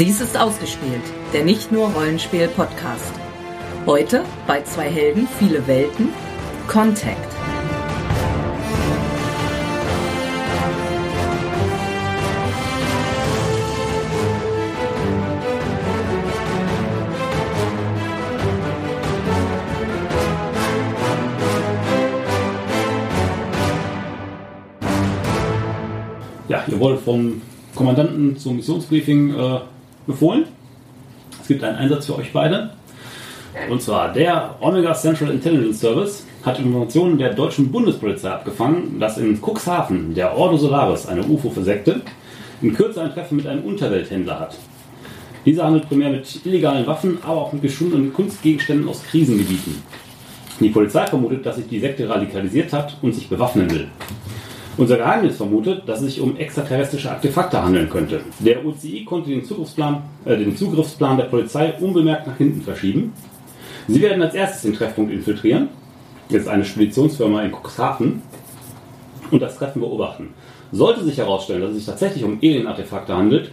Dies ist ausgespielt, der nicht nur Rollenspiel-Podcast. Heute bei zwei Helden, viele Welten, Contact. Ja, ihr wurdet vom Kommandanten zum Missionsbriefing äh, befohlen. Es gibt einen Einsatz für euch beide. Und zwar der Omega Central Intelligence Service hat Informationen der deutschen Bundespolizei abgefangen, dass in Cuxhaven der Ordo Solaris, eine UFO-Versekte, in Kürze ein Treffen mit einem Unterwelthändler hat. Dieser handelt primär mit illegalen Waffen, aber auch mit geschundenen Kunstgegenständen aus Krisengebieten. Die Polizei vermutet, dass sich die Sekte radikalisiert hat und sich bewaffnen will. Unser Geheimnis vermutet, dass es sich um extraterrestrische Artefakte handeln könnte. Der UCI konnte den, Zugriffsplan, äh, den Zugriffsplan der Polizei unbemerkt nach hinten verschieben. Sie werden als erstes den Treffpunkt infiltrieren. Ist eine Speditionsfirma in Cuxhaven. Und das Treffen beobachten. Sollte sich herausstellen, dass es sich tatsächlich um Alien-Artefakte handelt,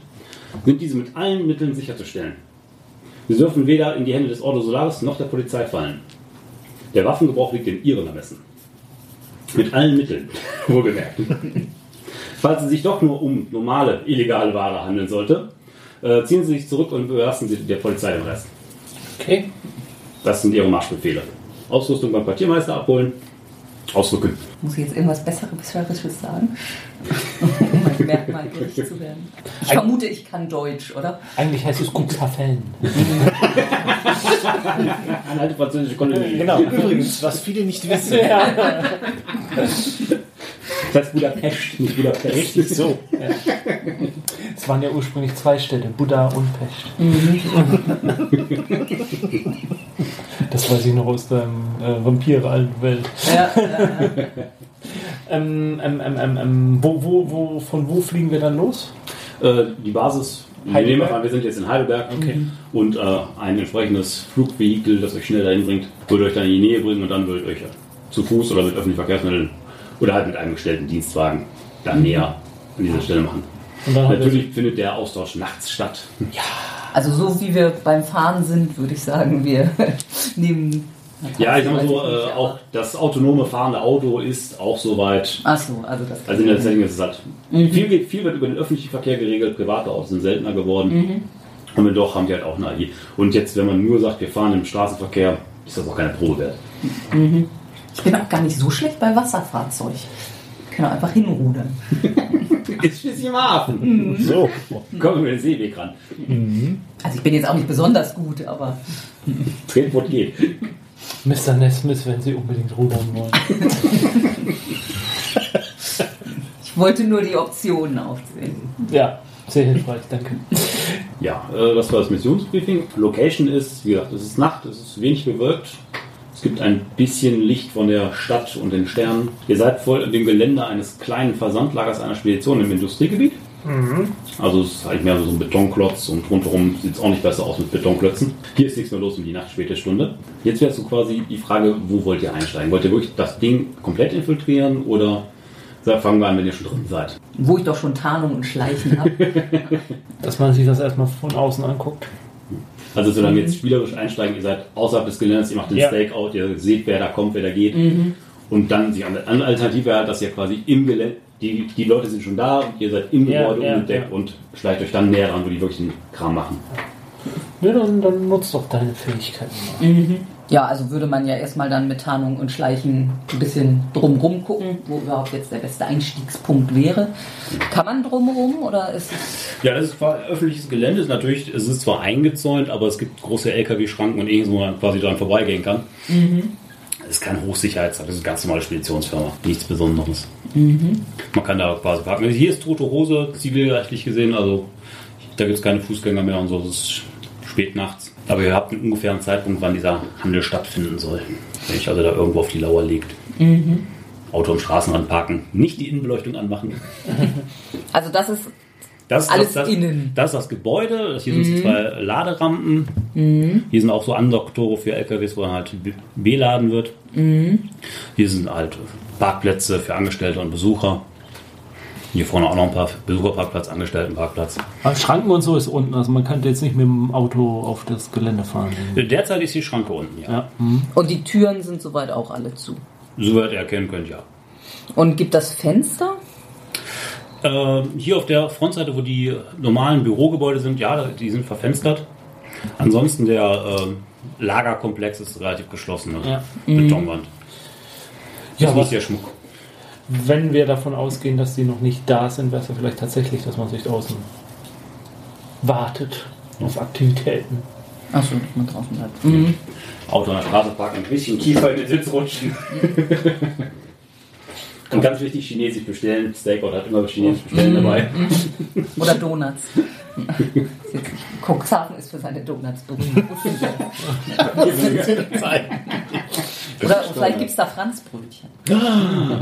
sind diese mit allen Mitteln sicherzustellen. Sie dürfen weder in die Hände des Ordo Solaris noch der Polizei fallen. Der Waffengebrauch liegt in ihrem Ermessen. Mit allen Mitteln, wohlgemerkt. Falls es sich doch nur um normale, illegale Ware handeln sollte, äh, ziehen Sie sich zurück und überlassen Sie der Polizei den Rest. Okay. Das sind Ihre Marschbefehle. Ausrüstung beim Quartiermeister abholen, ausrücken. Muss ich jetzt irgendwas Besseres sagen? Merkmal gerecht zu werden. Ich vermute, ich kann Deutsch, oder? Eigentlich heißt es Cuxhaven. Eine alte französische Kolonie. Genau, übrigens, was viele nicht wissen. Das heißt Budapest, nicht Budapest. Richtig so. Es waren ja ursprünglich zwei Städte, Buddha und Pest. Das weiß ich noch aus der äh, Vampire alten Welt. Ja, ja, ja. Ähm, ähm, ähm, ähm, ähm, wo, wo, wo, von wo fliegen wir dann los? Äh, die Basis, wir, Heidelberg? nehmen wir sind jetzt in Heidelberg Okay. und äh, ein entsprechendes Flugvehikel, das euch schnell dahin bringt, würde euch dann in die Nähe bringen und dann würdet euch zu Fuß oder mit öffentlichen Verkehrsmitteln oder halt mit einem gestellten Dienstwagen dann näher an dieser Stelle machen. Und dann haben wir- Natürlich findet der Austausch nachts statt. Also so wie wir beim Fahren sind, würde ich sagen, wir nehmen... Ja, ich sag mal so, äh, auch das autonome fahrende Auto ist auch soweit. Ach so, also das... Also in der Setting ist es halt. Mhm. Viel, geht- viel wird über den öffentlichen Verkehr geregelt, private Autos sind seltener geworden. Mhm. Und wenn doch, haben die halt auch eine AI. Und jetzt, wenn man nur sagt, wir fahren im Straßenverkehr, ist das auch keine Probe wert. Ich bin auch gar nicht so schlecht bei Wasserfahrzeug. Ich kann auch einfach hinrudern. Ist schließlich im Hafen. So. Kommen wir den Seeweg ran. Also ich bin jetzt auch nicht besonders gut, aber... Tretboot geht. Mr. Nesmith, wenn Sie unbedingt rudern wollen. Ich wollte nur die Optionen aufzählen. Ja, sehr hilfreich, danke. Ja, äh, das war das Missionsbriefing. Location ist, wie gesagt, es ist Nacht, es ist wenig bewölkt. Es gibt ein bisschen Licht von der Stadt und den Sternen. Ihr seid vor dem Gelände eines kleinen Versandlagers einer Spedition im Industriegebiet. Also es ist halt mehr so ein Betonklotz und rundherum sieht es auch nicht besser aus mit Betonklötzen. Hier ist nichts mehr los um die Nacht, späte Stunde. Jetzt wäre so quasi die Frage, wo wollt ihr einsteigen? Wollt ihr wirklich das Ding komplett infiltrieren oder fangen wir an, wenn ihr schon drin seid? Wo ich doch schon Tarnung und Schleichen habe. Dass man sich das erstmal von außen anguckt. Also solange jetzt spielerisch einsteigen, ihr seid außerhalb des Geländes, ihr macht den Ja. Stakeout, ihr seht, wer da kommt, wer da geht. Und dann die andere Alternative halt, dass ihr quasi im Gelände, die, die Leute sind schon da, ihr seid im Ja, Gebäude ja, unentdeckt ja. und schleicht euch dann näher ran, wo die wirklich den Kram machen. Ja, dann, dann nutzt doch deine Fähigkeiten mal. Ja, also würde man ja erstmal dann mit Tarnung und Schleichen ein bisschen drumrum gucken, wo überhaupt jetzt der beste Einstiegspunkt wäre. Kann man drumrum oder ist es. Ja, das ist quasi öffentliches Gelände, ist natürlich, es ist zwar eingezäunt, aber es gibt große LKW-Schranken und irgendwo, wo man quasi dran vorbeigehen kann. Es ist keine Hochsicherheitssache, das ist eine ganz normale Speditionsfirma, nichts Besonderes. Man kann da quasi parken. Also hier ist tote Hose, zivilrechtlich gesehen, also da gibt es keine Fußgänger mehr und so, es ist spät nachts. Aber ihr habt einen ungefähren Zeitpunkt, wann dieser Handel stattfinden soll. Wenn ich also da irgendwo auf die Lauer legt. Auto am Straßenrand parken, nicht die Innenbeleuchtung anmachen. Also das ist. Das ist Alles das, das, innen. Das ist das Gebäude. Das hier sind so zwei Laderampen. Hier sind auch so Andoktore für LKWs, wo dann halt beladen wird. Hier sind halt Parkplätze für Angestellte und Besucher. Hier vorne auch noch ein paar Besucherparkplatz, Angestelltenparkplatz. Aber Schranken und so ist unten, also man könnte jetzt nicht mit dem Auto auf das Gelände fahren. Derzeit ist die Schranke unten, ja. Ja. Mhm. Und die Türen sind soweit auch alle zu. Soweit ihr erkennen könnt, ja. Und gibt das Fenster? Ähm, hier auf der Frontseite, wo die normalen Bürogebäude sind, ja, die sind verfenstert. Ansonsten der ähm, Lagerkomplex ist relativ geschlossen. ne? Ja. Betonwand. Ja, ist nicht was, sehr schmuck. wenn wir davon ausgehen, dass die noch nicht da sind, wäre es ja vielleicht tatsächlich, dass man sich draußen wartet auf Aktivitäten. Achso, dass man draußen bleibt. Mhm. Auto an der Straße parken, ein bisschen tiefer in den Sitz rutschen. Und ganz wichtig, Chinesisch bestellen. Stakeout hat immer Chinesisch bestellen dabei. Oder Donuts. Cuxhaven ist für seine Donuts berühmt. Oder vielleicht gibt es da Franzbrötchen.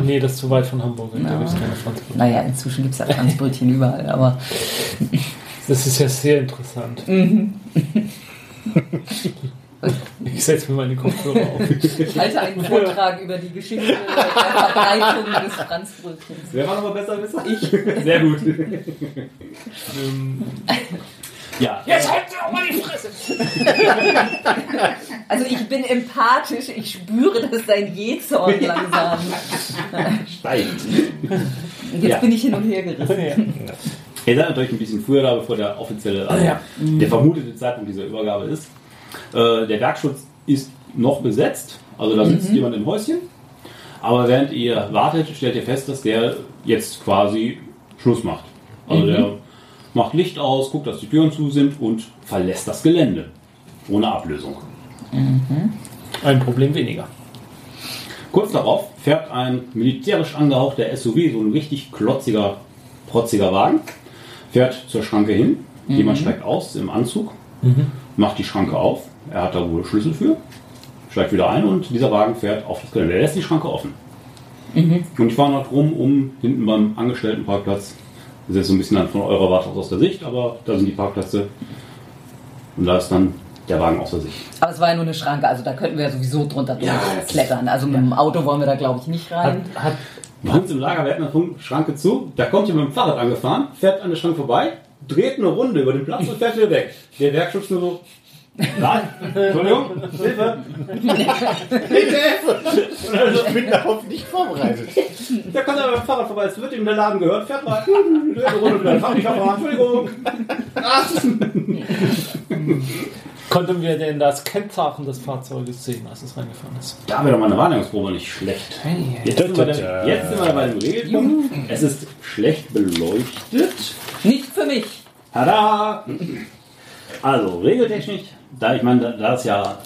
Nee, das ist zu weit von Hamburg. Da Ja. gibt es keine Franzbrötchen. Naja, inzwischen gibt es ja Franzbrötchen überall, aber Das ist ja sehr interessant. Ich setze mir meine Kopfhörer auf. ich halte einen Vortrag über die Geschichte der Verbreitung des Franzbrötchens. Wer war aber besser Wisser? Ich. Sehr gut. Ähm, Ja, Jetzt halt doch mal die Fresse! Also ich bin empathisch, ich spüre, dass dein Jezorn langsam. steigt. Und jetzt Ja. bin ich hin und her gerissen. Ihr seid natürlich ein bisschen früher da, bevor der offizielle, also Ja. der vermutete Zeitpunkt dieser Übergabe ist. Äh, der Werkschutz ist noch besetzt, also da sitzt jemand im Häuschen. Aber während ihr wartet, stellt ihr fest, dass der jetzt quasi Schluss macht. Also der macht Licht aus, guckt, dass die Türen zu sind und verlässt das Gelände. Ohne Ablösung. Ein Problem weniger. Kurz darauf fährt ein militärisch angehauchter SUV, so ein richtig klotziger, protziger Wagen, fährt zur Schranke hin. Jemand steigt aus im Anzug, macht die Schranke auf. Er hat da wohl Schlüssel für, steigt wieder ein und dieser Wagen fährt auf das Gelände. Er lässt die Schranke offen. Und ich fahre noch rum, um hinten beim Angestelltenparkplatz. Das ist jetzt so ein bisschen dann von eurer Warte aus der Sicht, aber da sind die Parkplätze. Und da ist dann der Wagen außer Sicht. Aber es war ja nur eine Schranke, also da könnten wir ja sowieso drunter Ja. klettern. Also mit dem Auto wollen wir da glaube ich nicht Hat, rein. hat, Bei uns im Lager, wir hatten eine Schranke zu, da kommt jemand mit dem Fahrrad angefahren, fährt an der Schranke vorbei, dreht eine Runde über den Platz und fährt wieder weg. Der Werkschutz nur so. Nein, Entschuldigung, Hilfe. Also ich bin darauf nicht vorbereitet. Der kommt aber mit dem Fahrrad vorbei, es wird ihm der Laden gehört, fährt mal, dreht eine Runde wieder, fahr nicht fahren, Entschuldigung. konnten wir denn das Kennzeichen des Fahrzeuges sehen, als es reingefahren ist? Da wäre doch meine Wahrnehmungsprobe nicht schlecht. Jetzt sind, wir dann, jetzt sind wir bei dem Regelpunkt. Es ist schlecht beleuchtet. Nicht für mich. Tada! Also, regeltechnisch, da ich meine, da, da ist ja.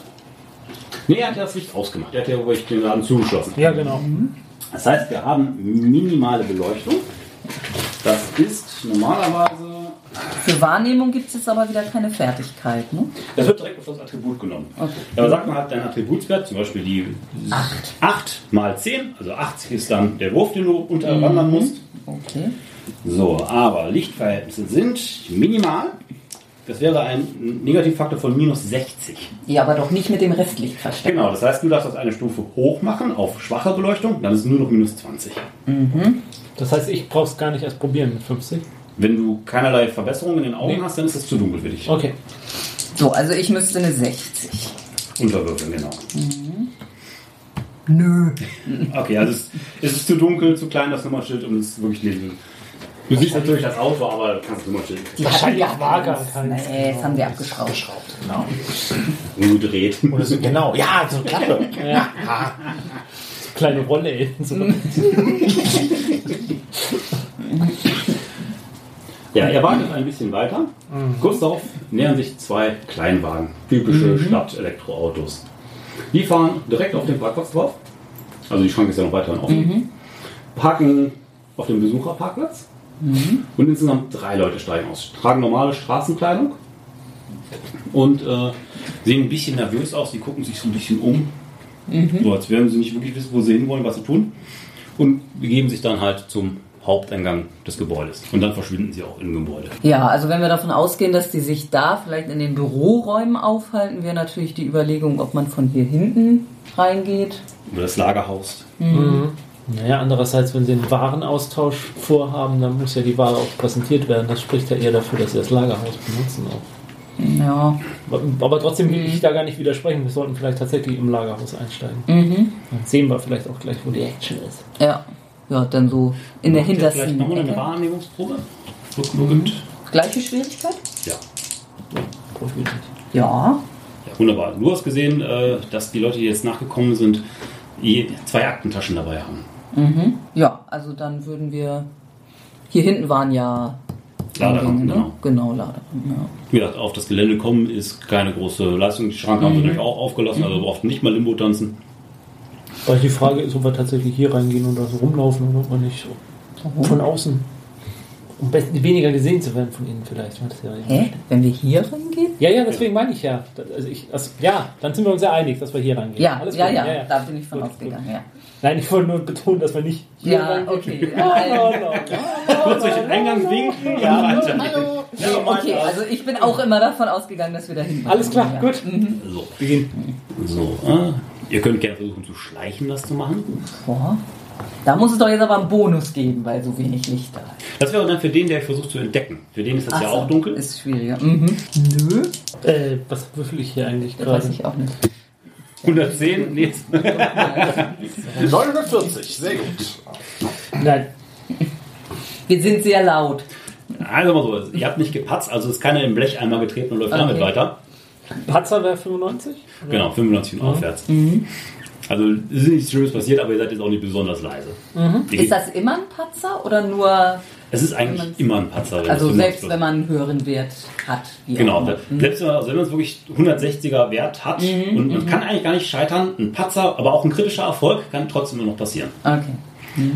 Nee, er hat ja das Licht ausgemacht. Er hat ja wirklich den Laden zugeschlossen. Ja, genau. Das heißt, wir haben minimale Beleuchtung. Das ist normalerweise. Für Wahrnehmung gibt es jetzt aber wieder keine Fertigkeit. Ne? Das wird direkt auf das Attribut genommen. Okay. Aber sag mal, hat dein Attributswert, zum Beispiel die 8. 8 mal 10, also 80 ist dann der Wurf, den du unterwandern musst. Okay. So, aber Lichtverhältnisse sind minimal. Das wäre ein Negativfaktor von minus 60. Ja, aber doch nicht mit dem Restlicht versteckt. Genau, das heißt, du darfst das eine Stufe hoch machen auf schwache Beleuchtung, dann ist es nur noch minus 20. Das heißt, ich brauche es gar nicht erst probieren mit 50. Wenn du keinerlei Verbesserungen in den Augen Nee. hast, dann ist es zu dunkel für dich. Okay. So, also ich müsste eine 60. Unterwürfeln, genau. Nö. Okay, also es, es ist zu dunkel, zu klein das Nummernschild und es ist wirklich lesen. Du siehst natürlich das Auto, aber du kannst das Nummernschild Wahrscheinlich war gar abgeschraubt. keins. Nee, das haben wir abgeschraubt. Geschraubt, genau. umgedreht. Oder so, genau, ja, so Klappe. Ja. Kleine Rolle. ey. So. Ja, er wartet ein bisschen weiter. Kurz darauf nähern sich zwei Kleinwagen, typische Stadt-Elektroautos. Die fahren direkt auf den Parkplatz drauf. Also die Schranke ist ja noch weiterhin offen. Parken auf dem Besucherparkplatz. Und insgesamt drei Leute steigen aus. Tragen normale Straßenkleidung. Und äh, sehen ein bisschen nervös aus. Die gucken sich so ein bisschen um. So als wären sie nicht wirklich wissen, wo sie hinwollen, was sie tun. Und begeben sich dann halt zum Haupteingang des Gebäudes. Und dann verschwinden sie auch im Gebäude. Ja, also wenn wir davon ausgehen, dass die sich da vielleicht in den Büroräumen aufhalten, wäre natürlich die Überlegung, ob man von hier hinten reingeht. Über das Lagerhaus. Naja, andererseits, wenn sie einen Warenaustausch vorhaben, dann muss ja die Ware auch präsentiert werden. Das spricht ja eher dafür, dass sie das Lagerhaus benutzen auch. Ja. Aber- Aber trotzdem will ich da gar nicht widersprechen. Wir sollten vielleicht tatsächlich im Lagerhaus einsteigen. Mhm. Dann sehen wir vielleicht auch gleich, wo die Action ist. Ja. Ja, dann so in der ihr Vielleicht hintersten nochmal eine. Wahrnehmungsprobe? Rückwirkend. Gleiche Schwierigkeit? Ja. Ja. ja. Wunderbar. Du hast gesehen, äh, dass die Leute, die jetzt nachgekommen sind, zwei Aktentaschen dabei haben. Mhm. Ja, also dann würden wir. Hier hinten waren ja. Laderampen, Eingänge, genau. Genau, Laderampen, ja. Wie gesagt, auf das Gelände kommen ist keine große Leistung. Die Schranken haben sie natürlich auch aufgelassen, also brauchten nicht mal Limbo tanzen. Weil die Frage ist, ob wir tatsächlich hier reingehen und da so rumlaufen oder ob wir nicht so von außen. Um weniger gesehen zu werden von ihnen vielleicht. ja- Hä? Wenn wir hier reingehen? Ja, ja, deswegen meine ich ja. Also ich, das, ja, dann sind wir uns ja einig, dass wir hier reingehen. Ja, Alles ja, gut. ja, da bin ich von Gut, ausgegangen, ja. Nein, ich wollte nur betonen, dass wir nicht hier Ja, reingehen. okay. Kurz durch den Eingang winken. Ja, weiter. Hallo! Okay, also ich bin auch immer davon ausgegangen, dass wir da hinten Alles klar, ja. gut. So, Beginn. so äh, ihr könnt gerne versuchen zu schleichen, das zu machen. Boah. Da muss es doch jetzt aber einen Bonus geben, weil so wenig Licht da ist. Das wäre dann für den, der versucht zu entdecken. Für den ist das ja Ach so, auch dunkel. Ist schwieriger. Mhm. Nö, Äh, was würfel ich hier eigentlich das weiß gerade? ich auch nicht. 110, nee, jetzt- 940, sehr gut. Nein, Wir sind sehr laut. also mal so, ihr habt nicht gepatzt, also ist keiner im Blech einmal getreten und läuft Okay. damit weiter. Patzer wäre 95? Genau, 95 und aufwärts. Also es ist nichts Schlimmes passiert, aber ihr seid jetzt auch nicht besonders leise. Ihr Ist das immer ein Patzer oder nur, es ist eigentlich immer ein Patzer. wenn also es selbst 95 wenn man einen höheren Wert hat? Wie Genau, selbst wenn man, also wenn man es wirklich 160er Wert hat und man kann eigentlich gar nicht scheitern, ein Patzer, aber auch ein kritischer Erfolg kann trotzdem immer noch passieren. Okay.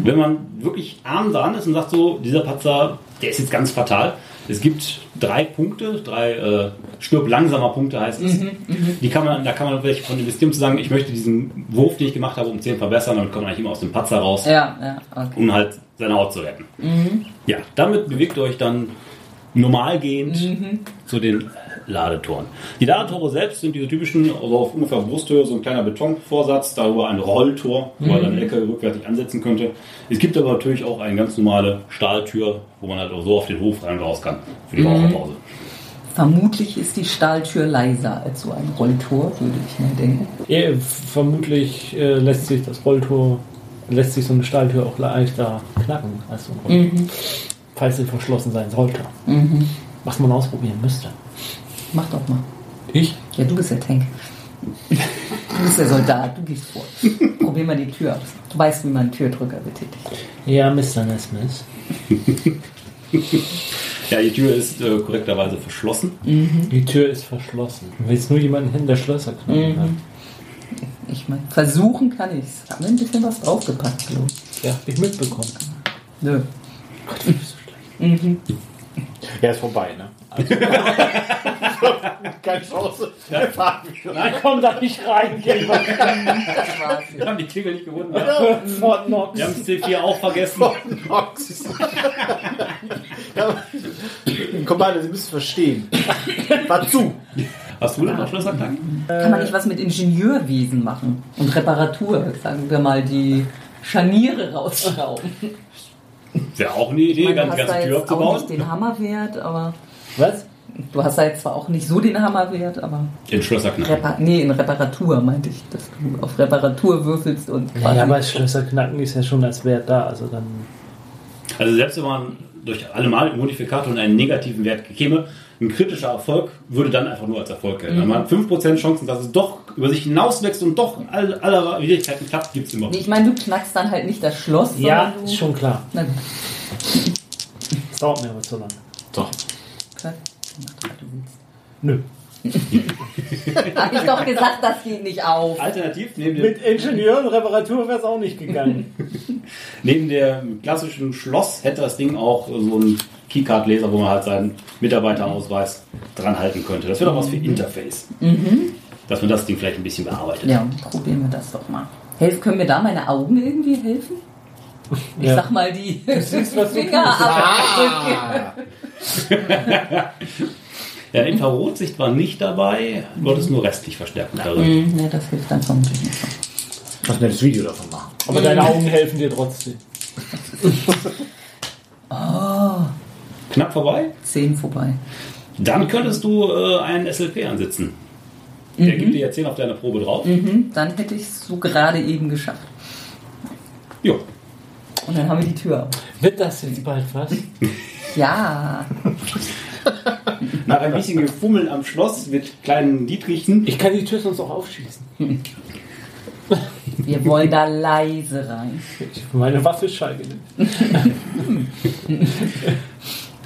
Wenn man wirklich arm dran ist und sagt so, dieser Patzer, der ist jetzt ganz fatal. Es gibt drei Punkte, drei äh, stirb langsamer Punkte heißt es. Die kann man, da kann man wirklich von investieren, zu sagen, ich möchte diesen Wurf, den ich gemacht habe, um 10 verbessern, damit kommt man eigentlich immer aus dem Patzer raus, Ja, ja, okay. um halt seine Haut zu retten. Ja, damit bewegt ihr euch dann normal gehend zu den Ladetoren. Die Ladetore selbst sind diese typischen, also auf ungefähr Brusthöhe, so ein kleiner Betonvorsatz, darüber ein Rolltor, wo man dann Ecke rückwärtig ansetzen könnte. Es gibt aber natürlich auch eine ganz normale Stahltür, wo man halt auch so auf den Hof rein und raus kann, für die Raucherpause. Vermutlich ist die Stahltür leiser als so ein Rolltor, würde ich mal denken. Ja, vermutlich äh, lässt sich das Rolltor, lässt sich so eine Stahltür auch leichter knacken als so ein Rolltor. Falls sie verschlossen sein sollte. Was man ausprobieren müsste. Mach doch mal. Ich? Ja, du bist der Tank. Du bist der Soldat, du gehst vor. Probier mal die Tür aus. Du weißt, wie man einen Türdrücker betätigt. Ja, Mr. Nesmith. Ja, die Tür ist äh, korrekterweise verschlossen. Die Tür ist verschlossen. Du willst nur jemanden hinter der Schlösser knacken. ne? Ich meine, versuchen kann ich's. Haben wir ein bisschen was draufgepackt, glaube ich. Ja, hab ich mitbekommen. Nö. Gott, wie bist du schlecht. Ja, ist vorbei, ne? Also, keine Chance. Fahren wir. Nein, komm da nicht rein, Gilbert. Wir haben die Klingel nicht gefunden. Fort Knox. Wir haben das C4 auch vergessen. Nox. ja, Commander, Sie müssen verstehen. War zu. Hast du denn noch Schlösserknacken? Kann man nicht was mit Ingenieurwesen machen? Und Reparatur, sagen wir mal, die Scharniere rausschrauben. Wäre auch eine Idee, du ganz ganze da Tür jetzt auch abzubauen. nicht den Hammerwert, aber Was? du hast da jetzt zwar auch nicht so den Hammerwert, aber Den Schlösserknacken. Repa nee, in Reparatur meinte ich, dass du auf Reparatur würfelst und quasi Ja, aber das Schlösser knacken ist ja schon als Wert da. Also dann. Also selbst wenn man durch alle Modifikator einen negativen Wert käme, ein kritischer Erfolg würde dann einfach nur als Erfolg gelten. Wenn man 5% Chancen, dass es doch über sich hinauswächst und doch all, aller Widrigkeiten klappt, gibt es immer. Nee, ich meine, du knackst dann halt nicht das Schloss, Ja, ist schon klar. Na gut, Das dauert mir aber zu lange. Doch. klar. Mach doch, was du willst. Nö. Hab ich doch gesagt, das geht nicht auf. Alternativ, neben dem, Mit Ingenieur und Reparatur wäre es auch nicht gegangen. neben dem klassischen Schloss hätte das Ding auch so einen Keycard-Leser, wo man halt seinen Mitarbeiterausweis dran halten könnte. Das wäre doch was für Interface. Dass man das Ding vielleicht ein bisschen bearbeitet. Ja, probieren wir das doch mal. Helf, können mir da meine Augen irgendwie helfen? Ich Ja. sag mal, die siehst, was du Finger ab. Ja, Infrarotsicht war nicht dabei, du hattest nur restlich Verstärkung darin. Ne, das hilft dann vermutlich nicht. Lass mir das Video davon machen. Aber deine Augen helfen dir trotzdem. Knapp vorbei. Zehn vorbei. Dann könntest du äh, einen SLP ansitzen. Der gibt dir jetzt 10 auf deine Probe drauf. Mhm, dann hätte ich es so gerade eben geschafft. Jo. Und dann haben wir die Tür. auf. Wird das jetzt bald was? Ja. Nach ein bisschen Gefummel am Schloss mit kleinen Dietrichen. Ich kann die Tür sonst auch aufschießen. Wir wollen da leise rein. Ich, meine Waffe ist schallgelegt.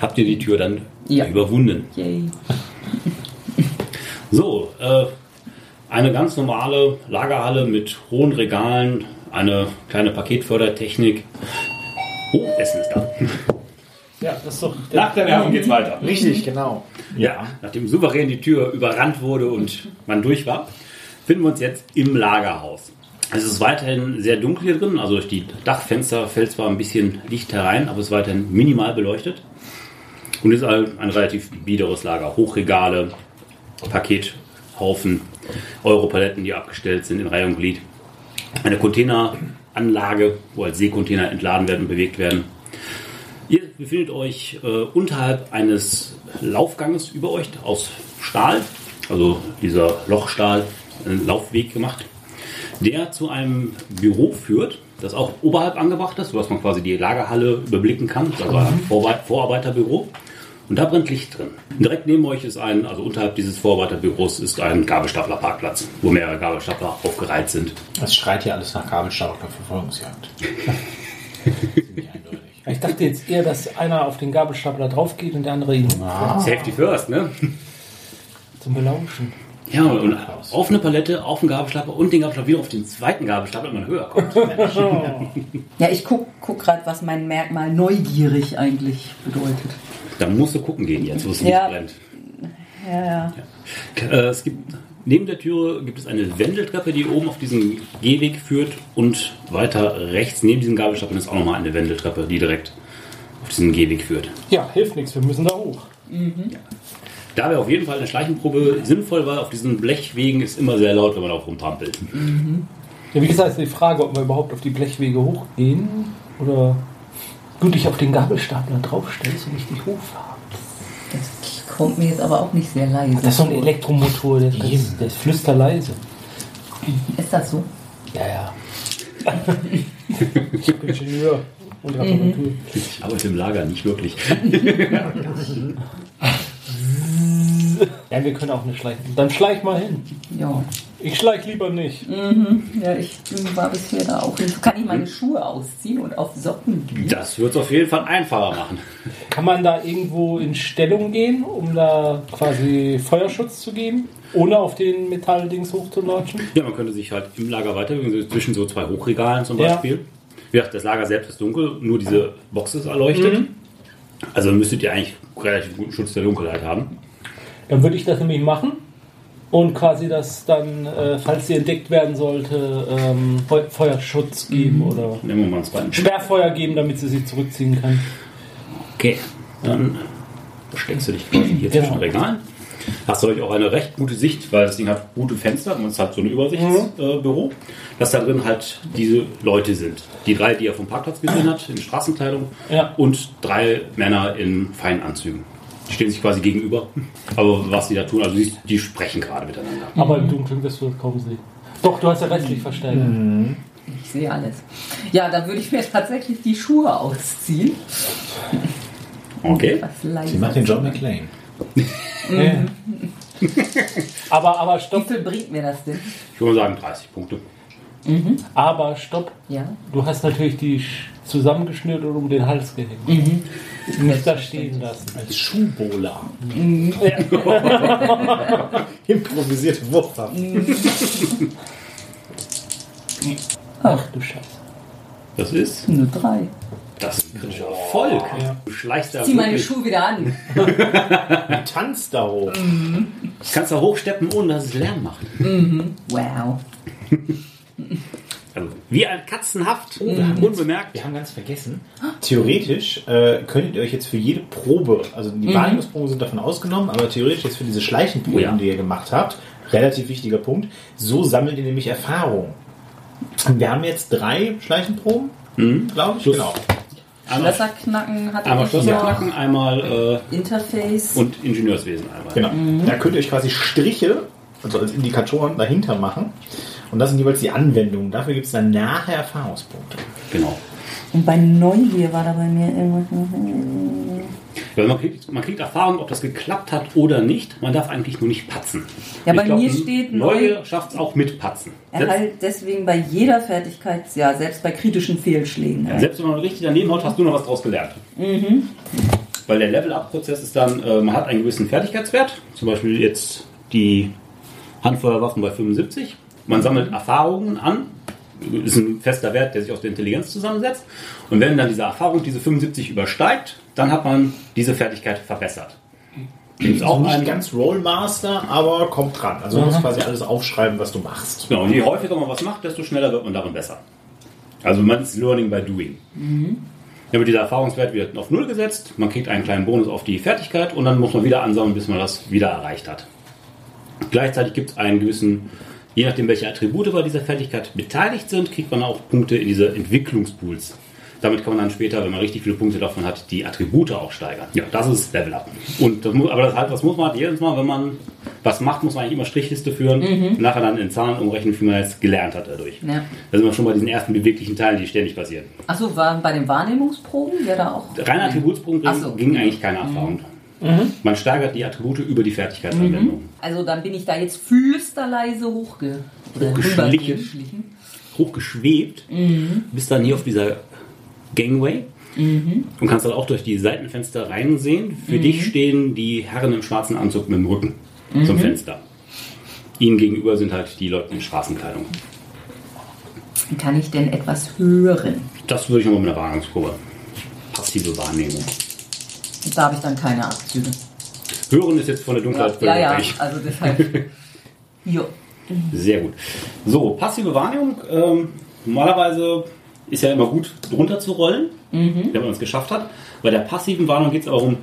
Habt ihr die Tür dann Ja. überwunden? Yay. So, äh, eine ganz normale Lagerhalle mit hohen Regalen, eine kleine Paketfördertechnik. Oh, Essen ist da. Ja, das ist doch. Nach der Werbung geht's weiter. Richtig, genau. Ja, nachdem souverän die Tür überrannt wurde und man durch war, finden wir uns jetzt im Lagerhaus. Es ist weiterhin sehr dunkel hier drin, also durch die Dachfenster fällt zwar ein bisschen Licht herein, aber es ist weiterhin minimal beleuchtet. Und es ist ein, ein relativ biederes Lager. Hochregale, Pakethaufen, Europaletten, die abgestellt sind in Reihe und Glied. Eine Containeranlage, wo als Seekontainer entladen werden und bewegt werden. Ihr befindet euch äh, unterhalb eines Laufganges über euch aus Stahl, also dieser Lochstahl, einen Laufweg gemacht, der zu einem Büro führt, das auch oberhalb angebracht ist, sodass man quasi die Lagerhalle überblicken kann, also ein Vorbe- Vorarbeiterbüro. Und da brennt Licht drin. Direkt neben euch ist ein, also unterhalb dieses Vorarbeiterbüros ist ein Gabelstaplerparkplatz, wo mehrere Gabelstapler aufgereiht sind. Das schreit hier alles nach Gabelstapler Verfolgungsjagd. Ziemlich eindeutig. Ich dachte jetzt eher, dass einer auf den Gabelstapler drauf geht und der andere ihn Safety first, ne? zum Belauschen. Ja, und auf eine Palette, auf den Gabelstapler und den Gabelstapler wieder auf den zweiten Gabelstapler, wenn man höher kommt. Ja, ich guck, guck gerade, was mein Merkmal neugierig eigentlich bedeutet. Da musst du gucken gehen jetzt, wo es Ja. nicht brennt. Ja, ja. Äh, es gibt, neben der Türe gibt es eine Wendeltreppe, die oben auf diesen Gehweg führt und weiter rechts neben diesem Gabelstapler ist auch nochmal eine Wendeltreppe, die direkt auf diesen Gehweg führt. Ja, hilft nichts, wir müssen da hoch. Da wäre auf jeden Fall eine Schleichenprobe sinnvoll, weil auf diesen Blechwegen ist immer sehr laut, wenn man auch rumtrampelt. Ja, wie gesagt, ist die Frage, ob wir überhaupt auf die Blechwege hochgehen oder du dich auf den Gabelstapler draufstellst und ich dich hochfahre. Das kommt mir jetzt aber auch nicht sehr leise. Das ist so ein Elektromotor, der, der, ist, der ist flüsterleise. Ist das so? Ja, ja. ich bin Ingenieur und Reparatur. Ich arbeite im Lager, nicht wirklich. Ja, wir können auch nicht schleichen. Dann schleich mal hin. Ja. Ich schleich lieber nicht. Ja, ich war bisher da auch nicht. Kann ich meine Schuhe ausziehen und auf Socken gehen? Das wird es auf jeden Fall einfacher machen. Kann man da irgendwo in Stellung gehen, um da quasi Feuerschutz zu geben, ohne auf den Metalldings hochzulatschen? Ja, man könnte sich halt im Lager weiterbewegen, zwischen so zwei Hochregalen zum Ja. Beispiel. Wie gesagt, das Lager selbst ist dunkel, nur diese Box ist erleuchtet. Also müsstet ihr eigentlich relativ guten Schutz der Dunkelheit haben. Dann würde ich das nämlich machen und quasi das dann, äh, falls sie entdeckt werden sollte, ähm, Feu- Feuerschutz geben oder Nehmen wir mal Schritt. Sperrfeuer geben, damit sie sich zurückziehen kann. Okay, dann versteckst du dich quasi hier Genau. zwischen Regalen. Hast du euch auch eine recht gute Sicht, weil das Ding hat gute Fenster und es hat so ein Übersichtsbüro, äh, Büro, dass da drin halt diese Leute sind. Die drei, die er vom Parkplatz gesehen hat, in Straßenkleidung Ja. und drei Männer in feinen Anzügen. Die stehen sich quasi gegenüber. Aber was die da tun, also die, die sprechen gerade miteinander. Aber im Dunkeln wirst du das kaum sehen. Doch, du hast ja restlich verstärkt. Ich sehe alles. Ja, dann würde ich mir tatsächlich die Schuhe ausziehen. Okay. Sie macht den John McClane. Ja. aber, aber Wie stopp, viel bringt mir das denn? Ich würde sagen 30 Punkte. Aber stopp. Ja. Du hast natürlich die sch- zusammengeschnürt und um den Hals gehängt. Du musst da stehen lassen. Als Schuhbola. Improvisierte Wurfwaffe. Ach du Scheiße. Das ist, Nur drei. das ist ein kritischer Erfolg. Du schleichst da Zieh meine wirklich- Schuhe wieder an. Tanzt da hoch. kannst da hochsteppen, ohne dass es Lärm macht. Wow. Also, wie ein Katzenhaft, unbemerkt. Wir haben ganz vergessen. Theoretisch äh, könntet ihr euch jetzt für jede Probe, also die Wahrnehmungsproben sind davon ausgenommen, aber theoretisch jetzt für diese Schleichenproben, Oh ja. die ihr gemacht habt, relativ wichtiger Punkt, so sammelt ihr nämlich Erfahrung. Wir haben jetzt drei Schleichenproben, glaube ich. Plus- Genau. Einmal, Schlösserknacken hatte einmal ich noch. Schlösserknacken, einmal äh, Interface. und Ingenieurswesen einmal. genau. Da könnt ihr euch quasi Striche, also als Indikatoren dahinter machen. Und das sind jeweils die Anwendungen. Dafür gibt es dann nachher Erfahrungspunkte. Genau. Und bei Neugier war da bei mir irgendwas. Weil man, kriegt, man kriegt Erfahrung, ob das geklappt hat oder nicht. Man darf eigentlich nur nicht patzen. Ja, Ich bei glaub, mir steht Neugier neu- schafft es auch mit Patzen. Erhalt deswegen bei jeder Fertigkeit, ja, selbst bei kritischen Fehlschlägen. selbst wenn man richtig daneben haut, hast du noch was draus gelernt. Weil der Level-Up-Prozess ist dann, äh, man hat einen gewissen Fertigkeitswert, zum Beispiel jetzt die Handfeuerwaffen bei 75. Man sammelt Erfahrungen an, ist ein fester Wert, der sich aus der Intelligenz zusammensetzt. Und wenn dann diese Erfahrung diese 75 übersteigt, dann hat man diese Fertigkeit verbessert. Gibt es Auch auch nicht einen, ganz Rollmaster, aber kommt dran. Also du musst quasi alles aufschreiben, was du machst. Genau, und je häufiger man was macht, desto schneller wird man darin besser. Also man ist Learning by Doing. Dann wird dieser Erfahrungswert wieder auf Null gesetzt, man kriegt einen kleinen Bonus auf die Fertigkeit und dann muss man wieder ansammeln, bis man das wieder erreicht hat. Gleichzeitig gibt es einen gewissen, je nachdem welche Attribute bei dieser Fertigkeit beteiligt sind, kriegt man auch Punkte in diese Entwicklungspools. Damit kann man dann später, wenn man richtig viele Punkte davon hat, die Attribute auch steigern. Ja, das ist Level Up. Und das muss, aber das halt, was muss man halt jedes Mal, wenn man was macht, muss man eigentlich immer Strichliste führen, und nachher dann in Zahlen umrechnen, wie man jetzt gelernt hat dadurch. Ja. Da sind wir schon bei diesen ersten beweglichen Teilen, die ständig passieren. Achso, war bei den Wahrnehmungsproben wäre da auch. Rein Attributsprung Ach so. ging eigentlich keine Erfahrung. Man steigert die Attribute über die Fertigkeitsanwendung. Also dann bin ich da jetzt flüsterleise hochge Hochgeschlichen. Hochgeschwebt, bist dann hier auf dieser Gangway und kannst dann auch durch die Seitenfenster reinsehen. Für dich stehen die Herren im schwarzen Anzug mit dem Rücken zum Fenster. Ihnen gegenüber sind halt die Leute in Straßenkleidung. Kann ich denn etwas hören? Das würde ich nochmal mit einer Wahrnehmungsprobe. Passive Wahrnehmung. Da habe ich dann keine Abzüge. Hören ist jetzt von der Dunkelheit Ja, ja, abhängig. also deshalb. jo. Sehr gut. So, passive Wahrnehmung. Ähm, normalerweise ist ja immer gut, drunter zu rollen, wenn man es geschafft hat. Bei der passiven Wahrnehmung geht es auch um,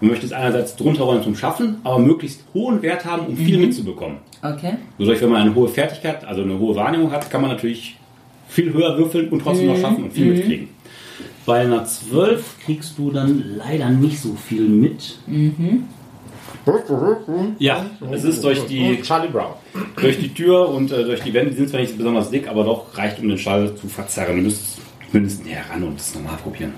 man möchte es einerseits drunter rollen zum Schaffen, aber möglichst hohen Wert haben, um viel mitzubekommen. Okay. Wodurch, wenn man eine hohe Fertigkeit, also eine hohe Wahrnehmung hat, kann man natürlich viel höher würfeln und trotzdem noch schaffen und viel mitkriegen. Bei einer 12 kriegst du dann leider nicht so viel mit. Ja, es ist durch die Charlie Brown. durch die Tür und äh, durch die Wände, die sind zwar nicht besonders dick, aber doch reicht, um den Schall zu verzerren. Du müsstest zumindest näher ran und das normal probieren.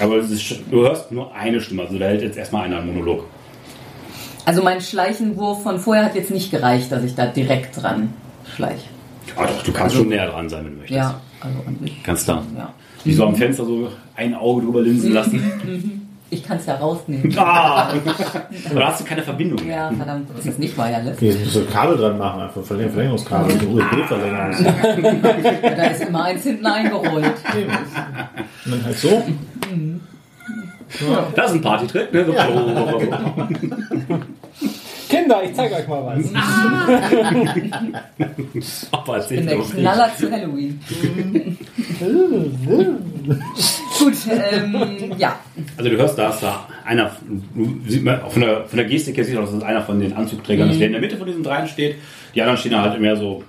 Aber es ist, du hörst nur eine Stimme, also da hält jetzt erstmal einer einen Monolog. Also mein Schleichenwurf von vorher hat jetzt nicht gereicht, dass ich da direkt dran schleiche. Aber doch, du kannst schon näher dran sein, wenn du möchtest. Ja, also an sich. Ganz klar. Ja. Wie so am Fenster so ein Auge drüber linsen lassen. Ich kann es ja rausnehmen. ah! Da hast du keine Verbindung. Ja, verdammt, das ist nicht wireless. Hier musst du Kabel dran machen, einfach Verläng- Verlängerungskabel, so USB-Verlängerung. Da ist immer eins hinten eingerollt. Und dann halt so. Das ist ein Partytrick. Ne? So. Kinder, ich zeige euch mal was. Aber erzähl bin der. Knaller zu Halloween. Gut, ähm, ja. Also du hörst, da ist da einer, sieht man, von der, von der Gestik her sieht man, dass das einer von den Anzugträgern ist, der in der Mitte von diesen dreien steht. Die anderen stehen da halt mehr so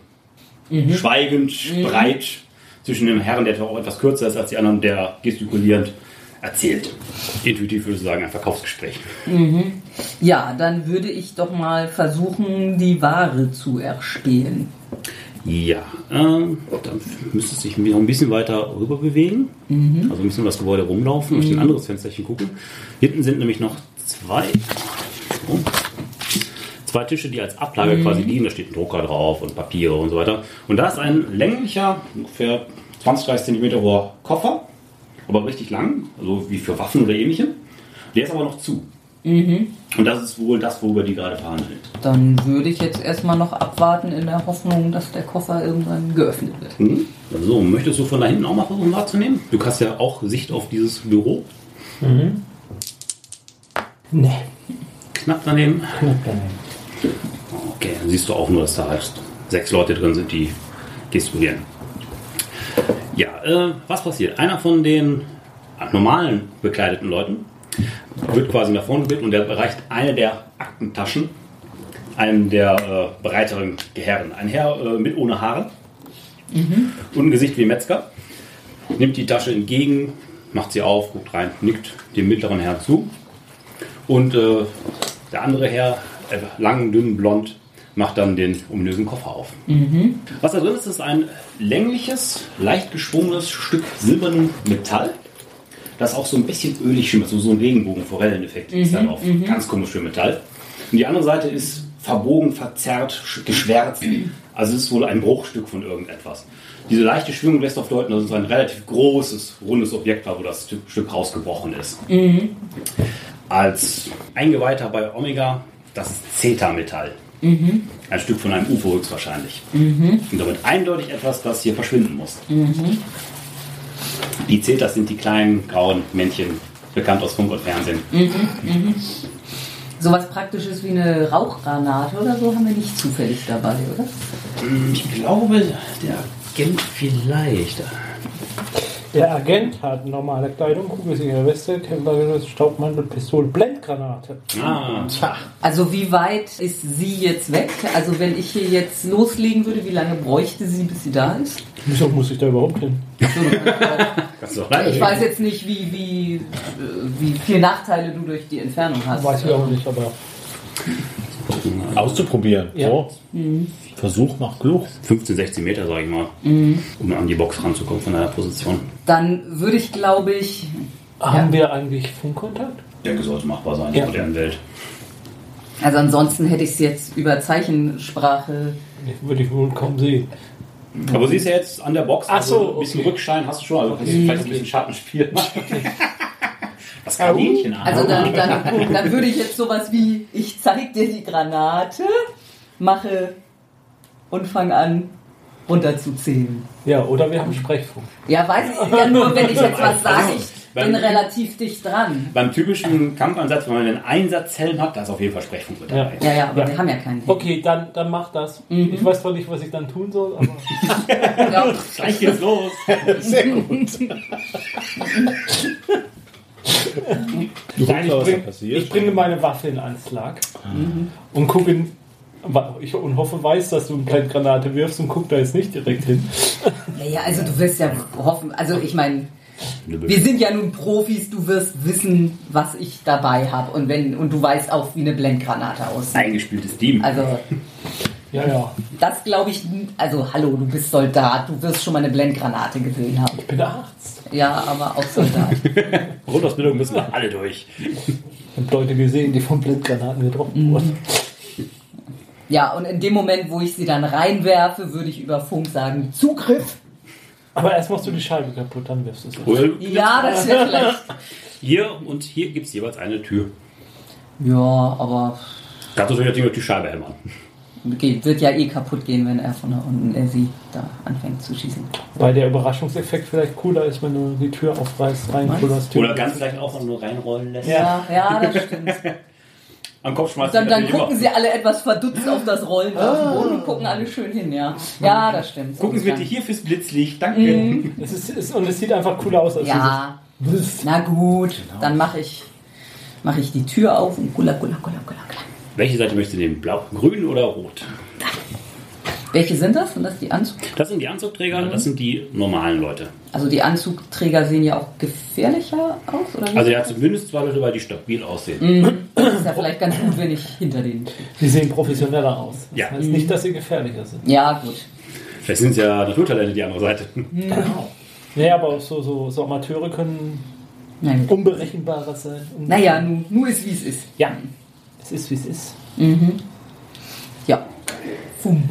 schweigend, breit zwischen dem Herrn, der auch etwas kürzer ist als die anderen, der gestikulierend erzählt. Intuitiv würde ich sagen, ein Verkaufsgespräch. Ja, dann würde ich doch mal versuchen, die Ware zu erspähen. Ja, ähm, dann müsste es sich noch ein bisschen weiter rüber bewegen. Also ein bisschen um das Gebäude rumlaufen, durch ein anderes Fensterchen gucken. Hinten sind nämlich noch zwei, oh, zwei Tische, die als Ablage quasi dienen. Da steht ein Drucker drauf und Papiere und so weiter. Und da ist ein länglicher, ungefähr 20, 30 Zentimeter hoher Koffer, aber richtig lang, also wie für Waffen oder ähnlichem. Der ist aber noch zu. Und das ist wohl das, worüber die gerade verhandeln. Dann würde ich jetzt erstmal noch abwarten in der Hoffnung, dass der Koffer irgendwann geöffnet wird. Mhm. So, möchtest du von da hinten auch mal versuchen wahrzunehmen? Du hast ja auch Sicht auf dieses Büro. Nee, Knapp daneben. knapp daneben. Okay, dann siehst du auch nur, dass da halt sechs Leute drin sind, die gestikulieren. Ja, äh, was passiert? Einer von den normalen bekleideten Leuten wird quasi nach vorne gebeten und der erreicht eine der Aktentaschen einem der äh, breiteren Herren. Ein Herr äh, mit ohne Haare, und ein Gesicht wie Metzger. Nimmt die Tasche entgegen, macht sie auf, guckt rein, nickt dem mittleren Herrn zu. Und äh, der andere Herr, äh, lang, dünn, blond, macht dann den ominösen Koffer auf. Was da drin ist, ist ein längliches, leicht geschwungenes Stück silbernen Metall, das auch so ein bisschen ölig schimmert, so, so ein Regenbogen-Forelleneffekt ist da drauf. Ganz komisch für Metall. Und die andere Seite ist verbogen, verzerrt, sch- geschwärzt. Also es ist wohl ein Bruchstück von irgendetwas. Diese leichte Schwingung lässt auf deuten, dass es ein relativ großes, rundes Objekt war, wo das Stück, rausgebrochen ist. Als Eingeweihter bei Omega, das ist Zeta-Metall. Ein Stück von einem UFO höchstwahrscheinlich. Und damit eindeutig etwas, das hier verschwinden muss. Die Zetas sind die kleinen grauen Männchen, bekannt aus Funk und Fernsehen. Sowas praktisches wie eine Rauchgranate oder so haben wir nicht zufällig dabei, oder? Ich glaube, der Agent vielleicht. Der Agent hat normale Kleidung, kugelsichere Weste, Kämpfergeschütz, Staubmantel, Pistole, Blendgranate. Ah, Tja, Also wie weit ist sie jetzt weg? Also wenn ich hier jetzt loslegen würde, wie lange bräuchte sie, bis sie da ist? Wieso muss ich da überhaupt hin? kannst du doch leider Ich weiß jetzt nicht, wie, wie, äh, wie viel Nachteile du durch die Entfernung hast. Weiß ich auch nicht, aber auszuprobieren. Ja. So. Versuch macht klug. 15, 16 Meter, sag ich mal, um an die Box ranzukommen von deiner Position. Dann würde ich, glaube ich, haben wir eigentlich Funkkontakt? Ich denke, sollte machbar sein in Ja. der modernen Welt. also ansonsten hätte ich es jetzt über Zeichensprache. Würde ich wohl kaum sehen. Aber sie ist ja jetzt an der Box, Ach so, also ein bisschen okay. Rückschein hast du schon, also du vielleicht ein bisschen Schattenspiel machen. Das Kaninchen an. Also dann, dann, dann würde ich jetzt sowas wie, ich zeig dir die Granate, mache und fange an runterzuzählen. Ja, oder wir haben Sprechfunk. Ja, weiß ich ja nur, wenn ich jetzt was sage, ich bin Beim- relativ dicht dran. Beim typischen Kampfansatz, wenn man einen Einsatzhelm hat, da ist auf jeden Fall Sprechfunk mit dabei. Ja, ja, aber Ja. wir haben ja keinen. Okay, dann, dann mach das. Ich weiß zwar nicht, was ich dann tun soll, aber Ja. Gleich geht's los. Sehr gut. Du Nein, ich, was da bring, passiert. ich bringe meine Waffe in Anschlag und gucke ich und hoffe, weiß, dass du eine Blendgranate wirfst und guck da jetzt nicht direkt hin. ja, ja, also du wirst ja hoffen, also ich meine, wir sind ja nun Profis, du wirst wissen, was ich dabei habe und wenn und du weißt auch, wie eine Blendgranate aussieht. Eingespieltes Team. Also Ja, ja. das glaube ich, also hallo, du bist Soldat, du wirst schon mal eine Blendgranate gesehen haben. Ich bin Arzt. Ja, aber auch Soldat. Grundausbildung müssen wir alle durch. Ich habe Leute gesehen, die von Blendgranaten getroffen wurden. Ja, und in dem Moment, wo ich sie dann reinwerfe, würde ich über Funk sagen, Zugriff. Aber erst machst du die Scheibe kaputt, dann wirfst du es. Well, Ja, das wäre vielleicht. Hier und hier gibt es jeweils eine Tür. Ja, aber Kannst du natürlich die Scheibe hämmern. Wird ja eh kaputt gehen, wenn er von da unten er sie da anfängt zu schießen. Weil der Überraschungseffekt vielleicht cooler ist, wenn du die Tür aufreißt, reinkullerst. Oder ganz vielleicht auch nur reinrollen lässt. Ja, ja, das stimmt. Am Kopf schmeißt Dann, dann gucken immer. sie alle etwas verdutzt auf das Rollen auf dem Boden und gucken alle schön hin, ja. Ja, das stimmt. Gucken Sie bitte hier fürs Blitzlicht. Danke. Es ist, es, und es sieht einfach cooler aus als Ja, na gut, dann mache ich, mach ich die Tür auf und gula, gula, gula, gula, gula. Welche Seite möchtest du nehmen? Blau, grün oder rot? Welche sind das? Sind das die Anzug? Das sind die Anzugträger, das sind die normalen Leute. Also die Anzugträger sehen ja auch gefährlicher aus, oder? wie? Also er hat zumindest zwei Leute dabei, die stabil aussehen. das ist ja vielleicht ganz gut, wenn ich hinter denen stehe. Die sehen professioneller aus. Das Ja. heißt nicht, dass sie gefährlicher sind. Ja, gut. Vielleicht sind es ja Naturtalente, die andere Seite. Nee, aber auch so, so, so Amateure können gut. unberechenbarer sein. Und Naja, nu, nu ist wie es ist. Ja, es ist, wie es ist. Ja. Fum.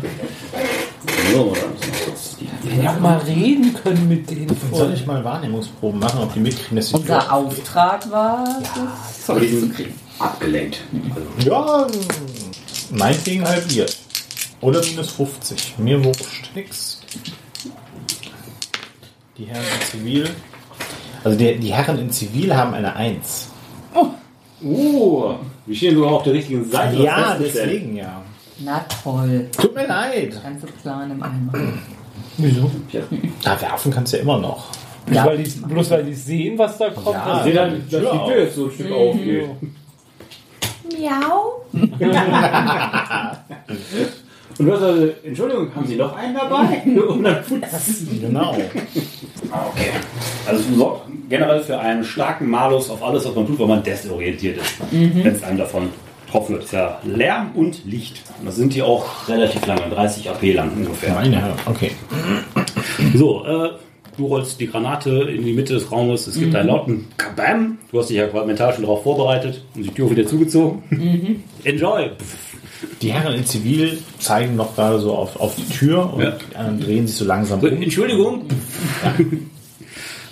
Wir auch mal reden können mit denen. Soll ich mal Wahrnehmungsproben machen, ob die mitkriegen, dass Tür Unser? Auftrag war, das Zeug zu kriegen. abgelenkt. Ja, meinetwegen halbiert. Oder minus 50. Mir wurscht nix. Die Herren in Zivil. Also die, die Herren in Zivil haben eine 1. uh, wir stehen sogar auf der richtigen Seite. Ja, deswegen ja. Na toll. Tut mir leid. Ganze Plan im Eimer. Wieso? Da werfen kannst du ja immer noch. Bloß, Ja. weil die, bloß weil die sehen, was da kommt. Ja. das- Seht ihr, dass die Tür jetzt so ein Stück aufgeht. Miau. Und du hast also, Entschuldigung, haben Sie noch einen dabei? Und dann putzt Genau. Okay. Also generell für einen starken Malus auf alles, was man tut, weil man desorientiert ist, wenn es einem davon getroffen wird. Das ist ja Lärm und Licht. Und das sind die auch relativ lange, 30 AP lang ungefähr. Meine Herren, okay. So, äh, du rollst die Granate in die Mitte des Raumes. Es gibt einen lauten Kabam. Du hast dich ja quasi mental schon darauf vorbereitet und die Tür wieder zugezogen. Enjoy. Die Herren in Zivil zeigen noch gerade so auf, auf die Tür und Ja. anderen drehen sich so langsam So, um. Entschuldigung.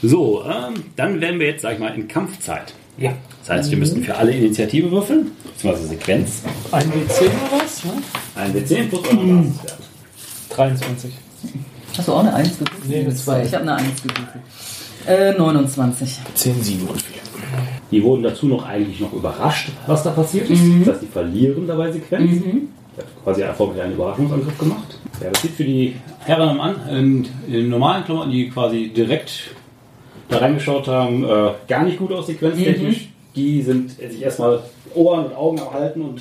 So, ähm, dann wären wir jetzt, sag ich mal, in Kampfzeit. Ja. Das heißt, wir müssten für alle Initiative würfeln, beziehungsweise Sequenz. Ein W10 oder was? Ne? Ein W10 plus euren Basiswert. 23. Hast du auch eine 1 gewürfelt? Nee, eine zwei. Ich habe eine 1 gewürfelt. Äh, 29. 10, 7 und 4. Die wurden dazu noch eigentlich noch überrascht, was da passiert ist. Das heißt, die verlieren dabei Sequenz. Ich habe quasi erfolgreich einen Überraschungsangriff gemacht. Ja, das sieht für die Herren am An in, in normalen Klamotten, die quasi direkt da reingeschaut haben, äh, gar nicht gut aus sequenztechnisch. Die sind sich erstmal Ohren und Augen erhalten und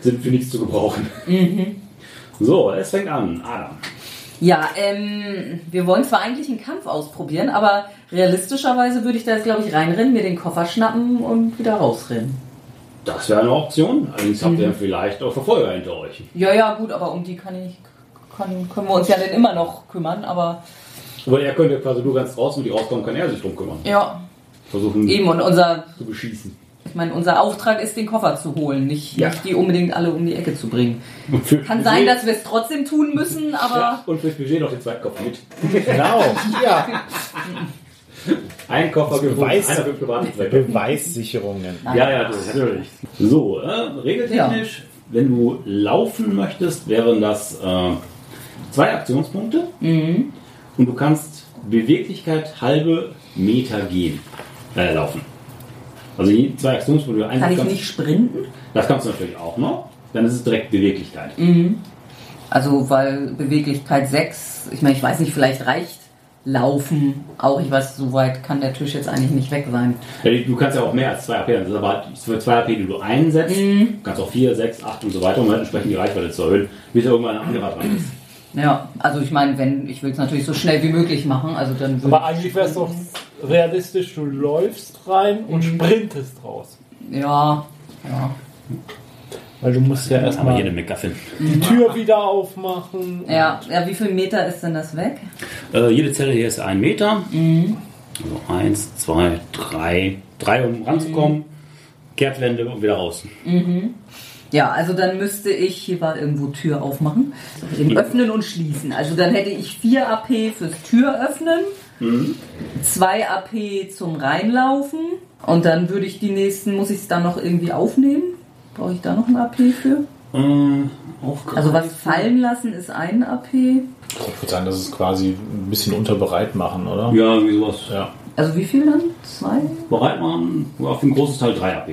sind für nichts zu gebrauchen. So, es fängt an. Adam. Ja, ähm, wir wollen zwar eigentlich einen Kampf ausprobieren, aber realistischerweise würde ich da jetzt, glaube ich, reinrennen, mir den Koffer schnappen und wieder rausrennen. Das wäre eine Option. Allerdings habt ihr vielleicht auch Verfolger hinter euch. Ja, ja, gut, aber um die kann ich, kann, können wir uns ja dann immer noch kümmern, aber Aber er könnte quasi nur ganz draußen, die rauskommen, kann er sich drum kümmern. ja, Versuchen eben und unser, zu beschießen. ich meine, unser Auftrag ist, den Koffer zu holen, nicht, Ja. nicht die unbedingt alle um die Ecke zu bringen. Kann Budget- sein, dass wir es trotzdem tun müssen, aber Ja, und fürs Budget noch den zweiten Koffer mit. Genau. Ja. Ein Koffer für Beweis- einer für private Zwecke. Beweissicherungen. Ja, ja, das ist natürlich. So, äh, regeltechnisch, wenn du laufen möchtest, wären das äh, zwei Aktionspunkte. Mhm. Und du kannst Beweglichkeit halbe Meter gehen, äh, laufen. Also zwei du kann ich nicht sprinten. Das kannst du natürlich auch noch. Dann ist es direkt Beweglichkeit. Also, weil Beweglichkeit 6, ich meine, ich weiß nicht, vielleicht reicht Laufen auch. Ich weiß, so weit kann der Tisch jetzt eigentlich nicht weg sein. Ja, Du kannst ja auch mehr als 2 AP, das ist aber halt für 2 AP, die du einsetzt, Mhm. du kannst auch 4, 6, 8 und so weiter, um halt entsprechend die Reichweite zu erhöhen, bis irgendwann ein anderer dran ist. Ja, also ich meine, wenn, ich will es natürlich so schnell wie möglich machen, also dann Aber eigentlich wäre es doch realistisch, du läufst rein und sprintest raus. Ja, ja. Weil du musst ja erstmal hier eine McGuffin. die Tür wieder aufmachen. Ja, ja, wie viel Meter ist denn das weg? Äh, jede Zelle hier ist ein Meter. Mhm. Also 1, 2, 3, 3, um ranzukommen. Kehrtwende und wieder raus. Ja, also dann müsste ich, hier war irgendwo Tür aufmachen, eben öffnen und schließen. Also dann hätte ich 4 AP fürs Tür öffnen, 2 AP zum Reinlaufen und dann würde ich die nächsten, muss ich es dann noch irgendwie aufnehmen? Brauche ich da noch ein AP für? Aufgreifen. Also was fallen lassen ist ein AP. Ich würde sagen, das ist quasi ein bisschen unterbereit machen, oder? Ja, irgendwie sowas. Ja. Also wie viel dann? Zwei? Bereit machen, auf ein großes Teil 3 AP.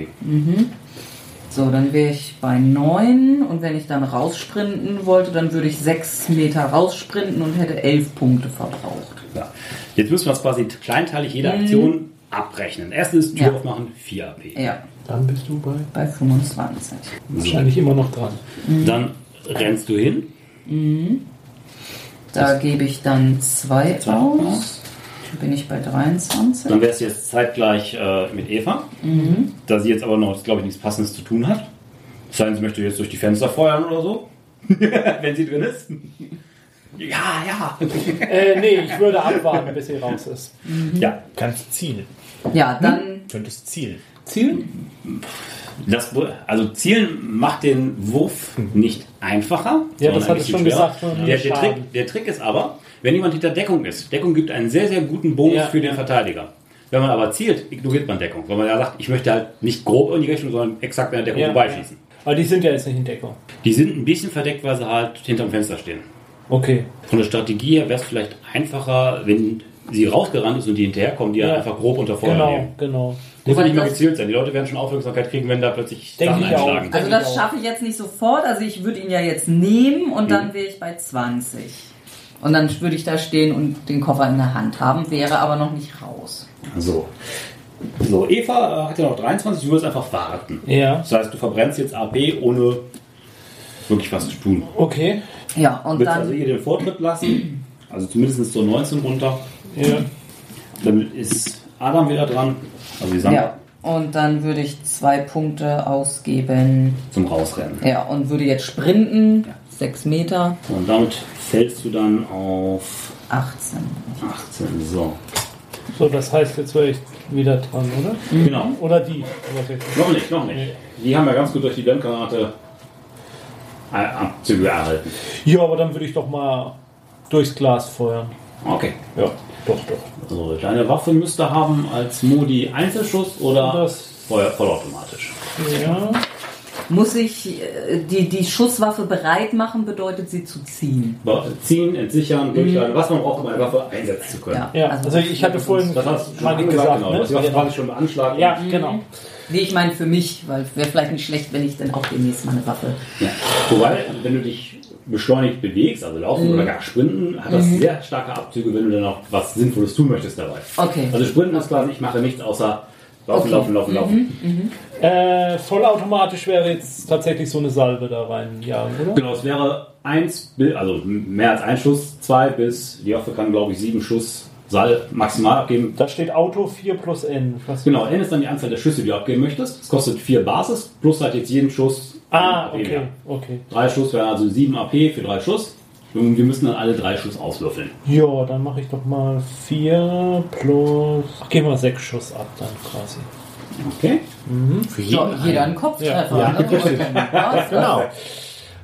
So, dann wäre ich bei 9 und wenn ich dann raussprinten wollte, dann würde ich 6 Meter raussprinten und hätte 11 Punkte verbraucht. Ja. Jetzt müssen wir es quasi kleinteilig jede Aktion abrechnen. Erstens Tür Ja. aufmachen, 4 AP. Ja, Dann bist du bei bei 25. wahrscheinlich immer noch dran. Dann rennst du hin. Da gebe ich dann 2 aus. Bin ich bei 23. Dann wäre es jetzt zeitgleich äh, mit Eva. Da sie jetzt aber noch, glaube ich, nichts Passendes zu tun hat. Heißt, sie möchte jetzt durch die Fenster feuern oder so. Wenn sie drin ist. Ja, ja. Äh, nee, ich würde abwarten, bis sie raus ist. Ja, Kannst zielen. Ja, dann Könntest zielen. Ziel? das, also Zielen macht den Wurf nicht einfacher. Ja, das hat es bisschen schon schwerer. gesagt, Der, der. Trick, der Trick ist aber, wenn jemand hinter Deckung ist, Deckung gibt einen sehr, sehr guten Bonus Ja, für den ja. Verteidiger. Wenn man aber zielt, ignoriert man Deckung. Weil man ja sagt, ich möchte halt nicht grob in die Richtung, sondern exakt an der Deckung Ja, vorbeischießen. Aber die sind ja jetzt nicht in Deckung. Die sind ein bisschen verdeckt, weil sie halt hinterm Fenster stehen. Okay. Von der Strategie her wäre es vielleicht einfacher, wenn sie rausgerannt ist und die hinterherkommen, die Ja. ja. einfach grob unter Feuer Genau, nehmen. genau. Muss ja nicht mehr gezielt sein. Die Leute werden schon Aufmerksamkeit kriegen, wenn da plötzlich Denke Sachen ich auch. einschlagen. Also Denke das schaffe ich jetzt nicht sofort. Also ich würde ihn ja jetzt nehmen und dann wäre ich bei 20. Und dann würde ich da stehen und den Koffer in der Hand haben, wäre aber noch nicht raus. So. So, Eva äh, hat ja noch 23, du wirst einfach warten. Ja. Das heißt, du verbrennst jetzt AP ohne wirklich was zu tun. Okay. Ja, und Willst also dann. ihr den Vortritt lassen? Also zumindest so 19 runter. Ja. Dann ist Adam wieder dran. Also die Sandra Ja, und dann würde ich zwei Punkte ausgeben. zum Rausrennen. Ja, und würde jetzt sprinten. Sechs Meter, Und damit fällst du dann auf 18. 18. So. So, das heißt, jetzt wäre ich wieder dran, oder? Genau. Oder die. Noch nicht, noch nicht. Die haben ja ganz gut durch die Blendgranate äh, Abzüge erhalten. Ja, aber dann würde ich doch mal durchs Glas feuern. Okay. Ja, doch, doch. So, deine Waffe müsste haben als Modi Einzelschuss oder Das- Feuer vollautomatisch. Ja. Muss ich äh, die, die Schusswaffe bereit machen, bedeutet sie zu ziehen. Ziehen, entsichern, durchhalten, was man braucht, um eine Waffe einsetzen zu können. Ja. Ja, Also- also ich hatte vorhin, Das hast du schon meine ich, gesagt, gesagt, genau. ne? Das war quasi schon beanschlagt. Ja, genau. Nee, ich meine für mich, weil wäre vielleicht nicht schlecht, wenn ich dann auch demnächst mal eine Waffe. Ja. Wobei, wenn du dich beschleunigt bewegst, also laufen oder gar sprinten, hat das sehr starke Abzüge, wenn du dann auch was Sinnvolles tun möchtest dabei. Okay. Also sprinten ist quasi, ich mache nichts außer laufen, Okay. laufen, laufen, laufen. Äh, vollautomatisch wäre jetzt tatsächlich so eine Salve da rein, ja, oder? Genau, es wäre eins, also mehr als ein Schuss, zwei bis, die Waffe kann glaube ich sieben Schuss Sal maximal abgeben. Da steht Auto 4 plus N. Was Genau, N ist dann die Anzahl der Schüsse, die du abgeben möchtest. Es kostet vier Basis, plus halt jetzt jeden Schuss. Ah, okay, okay. Drei Schuss wären also sieben AP für drei Schuss. Und wir müssen dann alle drei Schuss auswürfeln. Ja, dann mache ich doch mal 4 plus. Ach, gehen wir 6 Schuss ab dann quasi. Okay? Für So, jeden jeder einen. Kopftreffer. Ja. ne? Ja. Genau.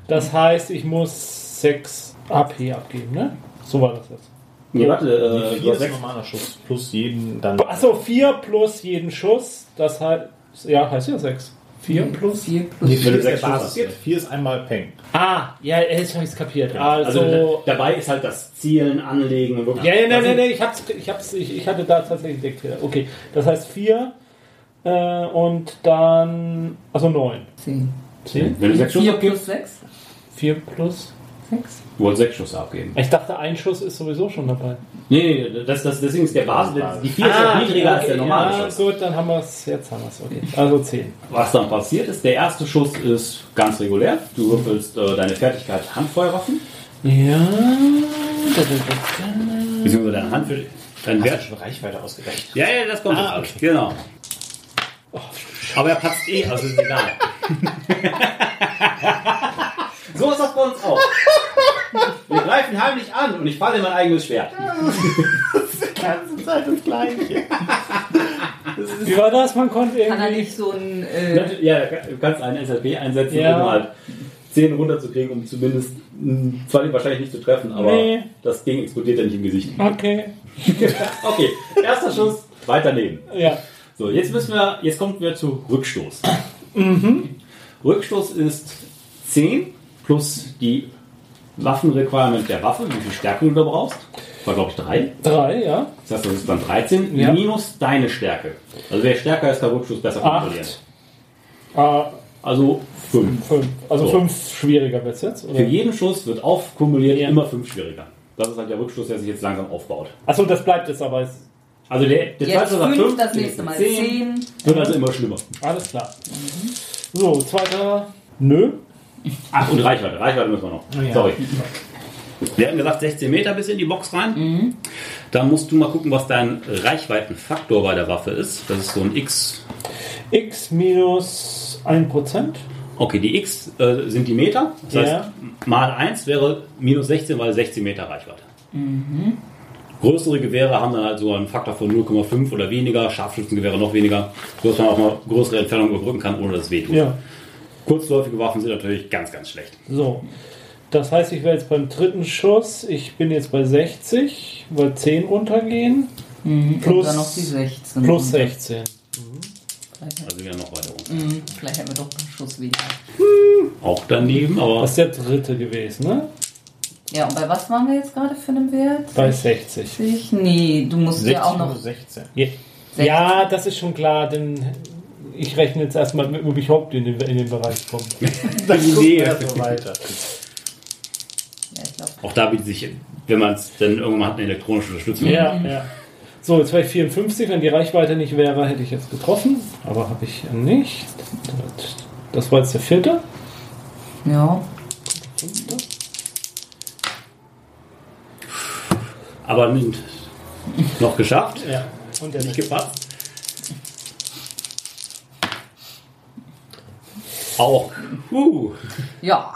Das heißt, ich muss 6 AP abgeben, ne? So war das jetzt. Nee, warte, äh, vier ist ein sechs. normaler Schuss. Plus jeden dann. Achso, 4 plus jeden Schuss. Das heißt. Ja, heißt ja 6. 4 plus. Vier plus. Nee, Wenn vier du ist der Basis. abgibst. Vier ist einmal Peng. Ah, ja, jetzt habe ich es kapiert. Also, Also. dabei ist halt das Zielen, Anlegen wirklich. Ja, ja, nein, Das nein, nein, ich, hab's, ich, hab's, ich, ich hatte da tatsächlich den Fehler. Okay, das heißt 4 äh, und dann. Also 9. Zehn. 10? Wenn du sechs Schuss Vier abgibst, plus sechs? 4 plus. Sechs? du wolltest sechs Schuss abgeben. Ich dachte, ein Schuss ist sowieso schon dabei. Nee, nee, das, das, deswegen ist der Basis, die vier ist noch niedriger als der normale Ah, ja, Schuss. gut, dann haben wir es. Jetzt haben wir es. Okay. Also 10. Was dann passiert ist, der erste Schuss ist ganz regulär. Du würfelst äh, deine Fertigkeit Handfeuerwaffen, Ja. Beziehungsweise deine Hand für deinen Hast du Wert. schon Reichweite ausgerechnet? Ja, ja, das kommt Ah, jetzt. Genau. Aber er patzt eh, also ist egal. so ist das bei uns auch. Wir greifen heimlich an und ich falle in mein eigenes Schwert. Die ganze Zeit das Gleiche. Wie war das? Man konnte Kann er irgendwie. nicht so ein. Äh, Ja, du kannst einen SLP einsetzen, Ja. um halt 10 runterzukriegen, um zumindest zwar wahrscheinlich nicht zu treffen, aber Nee. das Ding explodiert ja nicht im Gesicht. Okay. Okay, erster Schuss, weiter neben. Ja. So, jetzt müssen wir, jetzt kommen wir zu Rückstoß. Rückstoß ist 10 plus die Waffenrequirement der Waffe, wie viel Stärke du da brauchst. War, glaube ich, 3. 3, ja. Das heißt, das ist dann 13 Ja. minus deine Stärke. Also wer stärker ist, kann Rückstoß besser kontrollieren. 8. Ah, Also 5. 5. Also So. 5 schwieriger wird es jetzt? Oder? Für jeden Schuss wird aufkumuliert Ja. immer 5 schwieriger. Das ist halt der Rückstoß, der sich jetzt langsam aufbaut. Achso, das bleibt jetzt aber. Ist Also der, der jetzt zweite war fünf, 5, das nächste Mal zehn. Wird also immer schlimmer. alles klar. So, zweiter. Nö. Ach, und Reichweite. Reichweite müssen wir noch. Ja. Sorry. Wir hatten gesagt 16 Meter bis in die Box rein. Da musst du mal gucken, was dein Reichweitenfaktor bei der Waffe ist. Das ist so ein X. X minus 1%. Okay, die X äh, sind die Meter. Das Ja. heißt, mal 1 wäre minus 16, weil 16 Meter Reichweite. Größere Gewehre haben dann halt so einen Faktor von 0,5 oder weniger. Scharfschützengewehre noch weniger. Sodass man auch mal größere Entfernungen überbrücken kann, ohne dass es wehtut. Ja. Kurzläufige Waffen sind natürlich ganz, ganz schlecht. So. Das heißt, ich wäre jetzt beim dritten Schuss. Ich bin jetzt bei 60, weil 10 runtergehen. Mhm, Plus- und dann noch die 16. Plus 16. Also wieder noch weiter runter. Mhm, vielleicht haben wir doch einen Schuss weniger. Auch daneben, aber Das ist der dritte gewesen, ne? Ja, und bei was waren wir jetzt gerade für einen Wert? Bei 60. 60? Nee, du musst 60 ja auch noch. minus 16. Ja, ja das ist schon klar, denn ich rechne jetzt erstmal mit, ob ich überhaupt in den, in den Bereich komme. Dann wir so weiter. Ja, auch da bietet sich, wenn man es dann irgendwann hat, eine elektronische Unterstützung. Ja, ja. So, jetzt war ich 54, wenn die Reichweite nicht wäre, hätte ich jetzt getroffen. Aber habe ich nicht. Das war jetzt der vierte. Ja. Aber nicht- noch geschafft. Ja. Und der Nicht gepasst. Auch. Uh. Ja.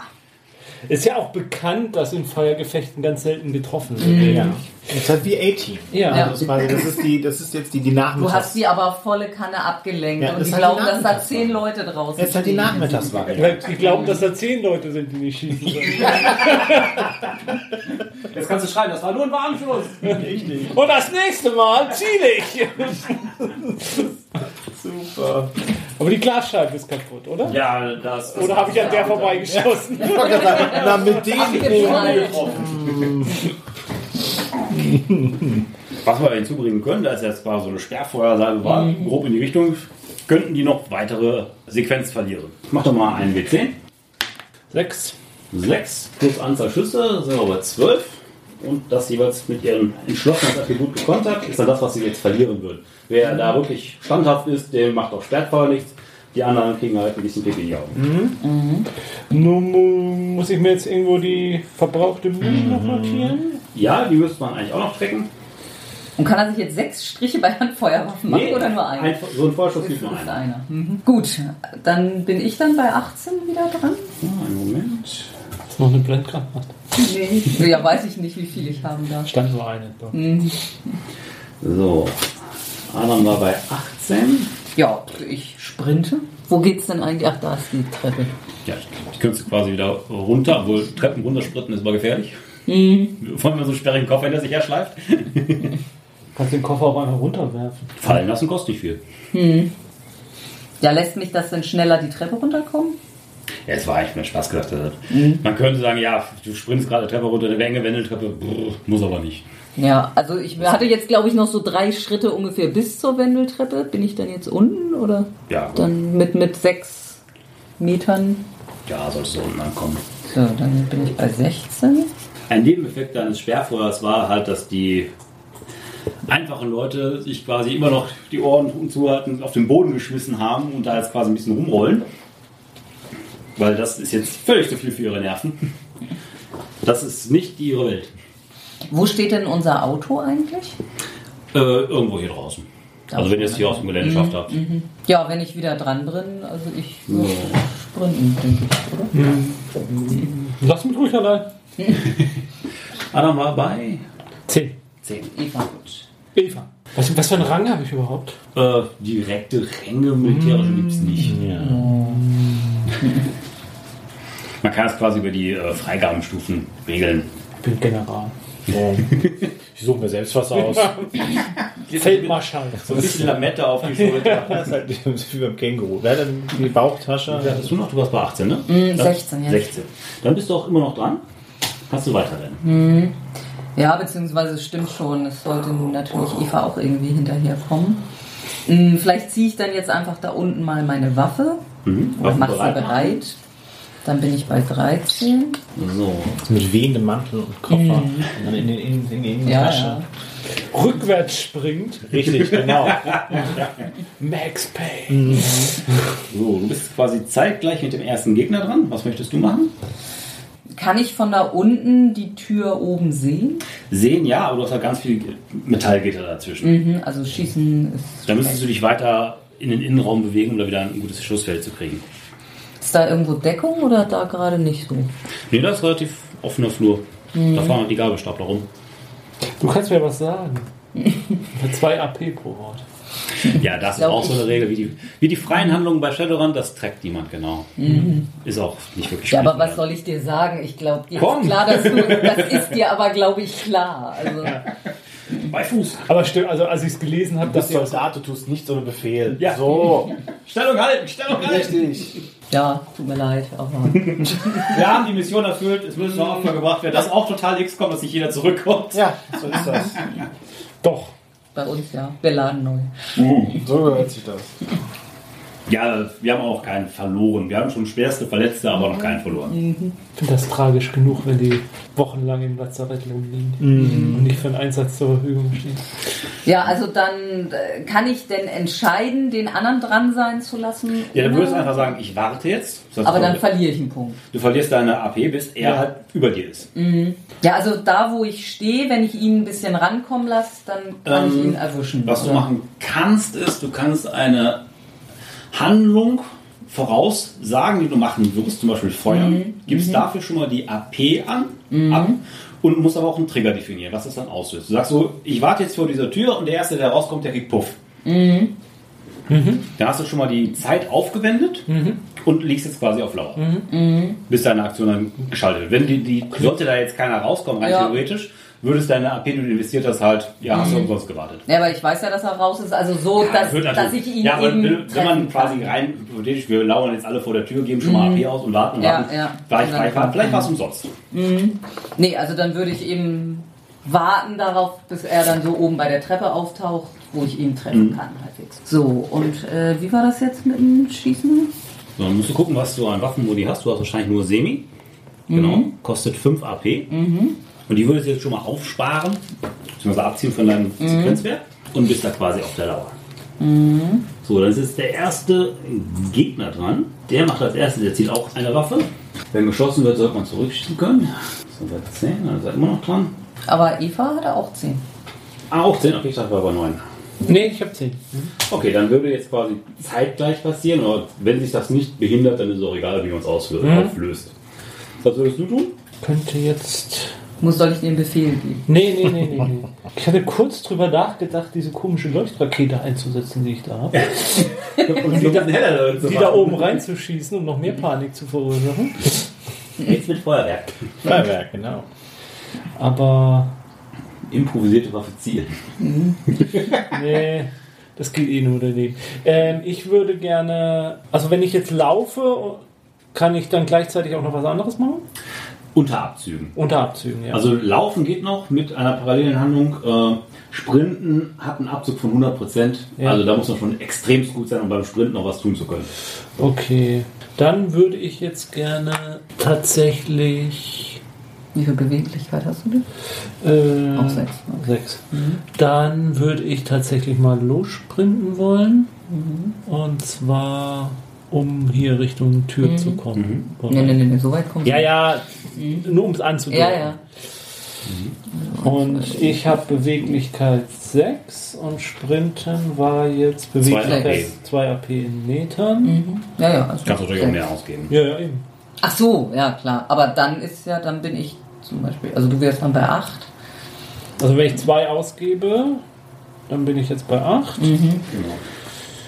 Ist ja auch bekannt, dass in Feuergefechten ganz selten getroffen wird. Ja. Das ist halt wie A-Team. Ja. Ja. Das, ist das, ist die, das ist jetzt die, die Du Nachmittags... hast die aber volle Kanne abgelenkt Ja, und das die die glauben, dass da Nachmittagswahl. zehn Leute draußen Jetzt halt die stehen. Nachmittagsvariante. Weil Die glauben, dass da zehn Leute sind, die nicht schießen. Jetzt kannst du schreien, das war nur ein Warnschuss. Richtig. Und das nächste Mal ziele ich. Super. Aber die Glasscheibe ist kaputt, oder? Ja, das. Oder habe ich an der vorbeigeschossen? Na, mit dem. Was wir hinzubringen können, da ist jetzt quasi so eine Sperrfeuersalve war, grob in die Richtung, könnten die noch weitere Sequenz verlieren. Mach doch mal einen W10. Sechs. 6 plus Anzahl Schüsse sind wir bei 12. Und das jeweils mit ihrem Entschlossenheitsattribut gekontert, ist dann das, was sie jetzt verlieren würden. Wer da wirklich standhaft ist, dem macht auch Sperrfeuer nichts. Die anderen kriegen halt ein bisschen Pipi in die Augen. Nun mu- muss ich mir jetzt irgendwo die verbrauchte Mühe noch notieren? Ja, die müsste man eigentlich auch noch trecken. Und kann er sich jetzt sechs Striche bei Handfeuerwaffen machen oder nur einen? Einfach, so ein Vorschuss gibt nur einen. einer. Mhm. Gut, dann bin ich dann bei 18 wieder dran. Ah, einen Moment. Ist noch eine Blendgranate. Nee. Ja, weiß ich nicht, wie viel ich haben darf. Stand nur eine. Doch. So. Adam war bei 18. Ja, ich sprinte. Wo geht's denn eigentlich? Ach, da ist die Treppe. Ja, die könntest du quasi wieder runter, obwohl Treppen runtersprinten ist immer gefährlich. Vor allem, wenn man so einen sperrigen Koffer hinter sich herschleift. Kannst den Koffer auch einfach runterwerfen. Fallen lassen kostet nicht viel. Ja, lässt mich das denn schneller die Treppe runterkommen? Ja, es war eigentlich mehr Spaß gedacht. Also, Man könnte sagen, ja, du sprintest gerade Treppe runter, eine enge Wendeltreppe, brr, muss aber nicht. Ja, also ich hatte jetzt, glaube ich, noch so drei Schritte ungefähr bis zur Wendeltreppe. Bin ich dann jetzt unten oder Ja, dann mit, mit sechs Metern? ja, solltest du unten ankommen. So, dann bin ich bei 16. Ein Nebeneffekt deines Sperrfeuers war halt, dass die einfachen Leute sich quasi immer noch die Ohren zuhalten, auf den Boden geschmissen haben und da jetzt quasi ein bisschen rumrollen. Weil das ist jetzt völlig zu viel für ihre Nerven. Das ist nicht ihre Welt. Wo steht denn unser Auto eigentlich? Äh, irgendwo hier draußen. Also wenn ihr es hier aus dem Gelände schafft habt. Ja, wenn ich wieder dran bin, also ich würde sprinten, denke ich, oder? Lass mich ruhig allein. Adam war bei Zehn. 10. Eva, gut. Eva. Was, was für einen Rang habe ich überhaupt? Äh, direkte Ränge militärisch gibt es nicht. Man kann es quasi über die äh, Freigabenstufen regeln. Ich bin General. Ich suche mir selbst was aus. Feldmarschall. So ein bisschen Lamette auf die Schulter. Das ist halt wie beim Känguru. Wer denn die Bauchtasche? Hattest du noch? Du warst bei 18, ne? Mm, 16, ja. 16. Dann bist du auch immer noch dran. Kannst du weiterrennen. Ja, beziehungsweise es stimmt schon, es sollte nun natürlich Eva auch irgendwie hinterherkommen. Mm, Vielleicht ziehe ich dann jetzt einfach da unten mal meine Waffe Mhm. und Waffen mache sie bereit bereit. Dann bin ich bei 13. So. Mit wehendem Mantel und Koffer. Und dann in den in, in, in Ja, Tasche. ja. Rückwärts springt. Richtig, genau. Max Pay. so, du bist quasi zeitgleich mit dem ersten Gegner dran. Was möchtest du machen? Kann ich von da unten die Tür oben sehen? Sehen, ja, aber du hast halt ganz viel Metallgitter dazwischen. Mhm, also schießen ist. Da müsstest du dich weiter in den Innenraum bewegen, um da wieder ein gutes Schussfeld zu kriegen. Ist da irgendwo Deckung oder da gerade nicht so? Nee, das ist relativ offener Flur. Da fahren die Gabelstapler rum. Du kannst mir was sagen. Für zwei AP pro Wort. Ja, das ist auch so eine. Regel, wie die, wie die freien Handlungen bei Shadowrun, das trägt niemand genau. Ist auch nicht wirklich Ja, aber was soll ich dir sagen? Ich glaube, dir Komm. ist klar, dass du, das ist dir aber, glaube ich, klar. Also, Bei Fuß. Aber stimmt, also als ich es gelesen habe, Das dass du Soldat, du tust nichts ohne Befehl. Ja. So. Stellung halten, Stellung halten. Richtig. ja, tut mir leid, aber Wir haben die Mission erfüllt, es müssen noch Opfer gebracht werden. Das ist auch total X kommt, dass nicht jeder zurückkommt. Ja, so ist das. doch. Bei uns ja. Wir laden neu. So gehört sich das. Ja, wir haben auch keinen verloren. Wir haben schon schwerste Verletzte, aber noch keinen verloren. Ich finde das tragisch genug, wenn die wochenlang im Lazarett rumliegen und nicht für einen Einsatz zur Verfügung stehen. Ja, also dann äh, kann ich denn entscheiden, den anderen dran sein zu lassen? Ja, dann würdest du einfach sagen, ich warte jetzt. Aber dann du, verliere ich einen Punkt. du verlierst deine AP, bis er Ja. halt über dir ist. Ja, also da, wo ich stehe, wenn ich ihn ein bisschen rankommen lasse, dann kann ich Ähm, ihn erwischen. Was du oder? machen kannst, ist, du kannst eine Handlung voraussagen, die du machen wirst, zum Beispiel feuern, gibst dafür schon mal die AP an, ab und musst aber auch einen Trigger definieren, was das dann auslöst. Du sagst so, ich warte jetzt vor dieser Tür und der Erste, der rauskommt, der kriegt Puff. Dann hast du schon mal die Zeit aufgewendet und liegst jetzt quasi auf Lauer. Bis deine Aktion dann geschaltet wird. Wenn die, die, sollte da jetzt keiner rauskommen, rein Ja. theoretisch, würdest deine AP, du investiert hast, halt, ja, hast du umsonst gewartet. Ja, aber ich weiß ja, dass er raus ist. Also so, dass, Wird dass natürlich- ich ihn ja, aber eben wenn, man quasi kann. rein hypothetisch, wir lauern jetzt alle vor der Tür, geben schon mal AP aus und warten und Ja, warten. ja. Vielleicht, Und dann vielleicht, war- vielleicht war es umsonst. Nee, also dann würde ich eben warten darauf, bis er dann so oben bei der Treppe auftaucht, wo ich ihn treffen Mhm. kann halbwegs. So, und äh, wie war das jetzt mit dem Schießen? So, dann musst du gucken, was du an Waffenmodi hast. Du hast wahrscheinlich nur Semi. Genau. Mhm. Kostet 5 AP. Und die würdest du jetzt schon mal aufsparen, beziehungsweise abziehen von deinem Mhm. Sequenzwert und bist da quasi auf der Lauer. So, dann ist jetzt der erste Gegner dran. Der macht als erstes, der zieht auch eine Waffe. Wenn geschossen wird, sollte man zurückschießen können. So, bei 10, dann ist er immer noch dran. Aber Eva hatte auch 10. Ah, auch 10, okay, ich dachte, war bei 9. Nee, ich habe 10. Okay, dann würde jetzt quasi zeitgleich passieren, aber wenn sich das nicht behindert, dann ist es auch egal, wie man es auslöst. Mhm. auflöst. Was würdest du tun? Könnte jetzt. Muss soll ich einen Befehl geben? Nee, nee, nee, nee, nee. Ich hatte kurz drüber nachgedacht, diese komische Leuchtrakete einzusetzen, die ich da habe. Und die, da, heller Die da oben reinzuschießen, um noch mehr Panik zu verursachen. Jetzt mit Feuerwerk. Feuerwerk, genau. Aber Improvisierte Waffe zielen. nee, das geht eh nur daneben. Ähm, ich würde gerne. Also, wenn ich jetzt laufe, kann ich dann gleichzeitig auch noch was anderes machen? Unter Abzügen. Unter Abzügen, ja. Also Laufen geht noch mit einer parallelen Handlung. Äh, Sprinten hat einen Abzug von 100%. Ja. Also da muss man schon extremst gut sein, um beim Sprinten noch was tun zu können. Okay. Dann würde ich jetzt gerne tatsächlich. Wie viel Beweglichkeit hast du denn? Äh, Auch sechs, Sechs. Dann würde ich tatsächlich mal lossprinten wollen. Und zwar, um hier Richtung Tür zu kommen. Nee, nee, nee, nee, so weit kommt Ja, ja, nur um es anzudeuten. Ja, ja. Und ich habe Beweglichkeit 6 und Sprinten war jetzt Beweglichkeit AP. 2 AP in Metern. Ja, ja. Also Kannst du natürlich auch mehr ausgeben. Ja, ja, eben. Ach so, ja, klar. Aber dann ist ja, dann bin ich zum Beispiel, also du wärst dann bei 8. Also wenn ich 2 ausgebe, dann bin ich jetzt bei 8.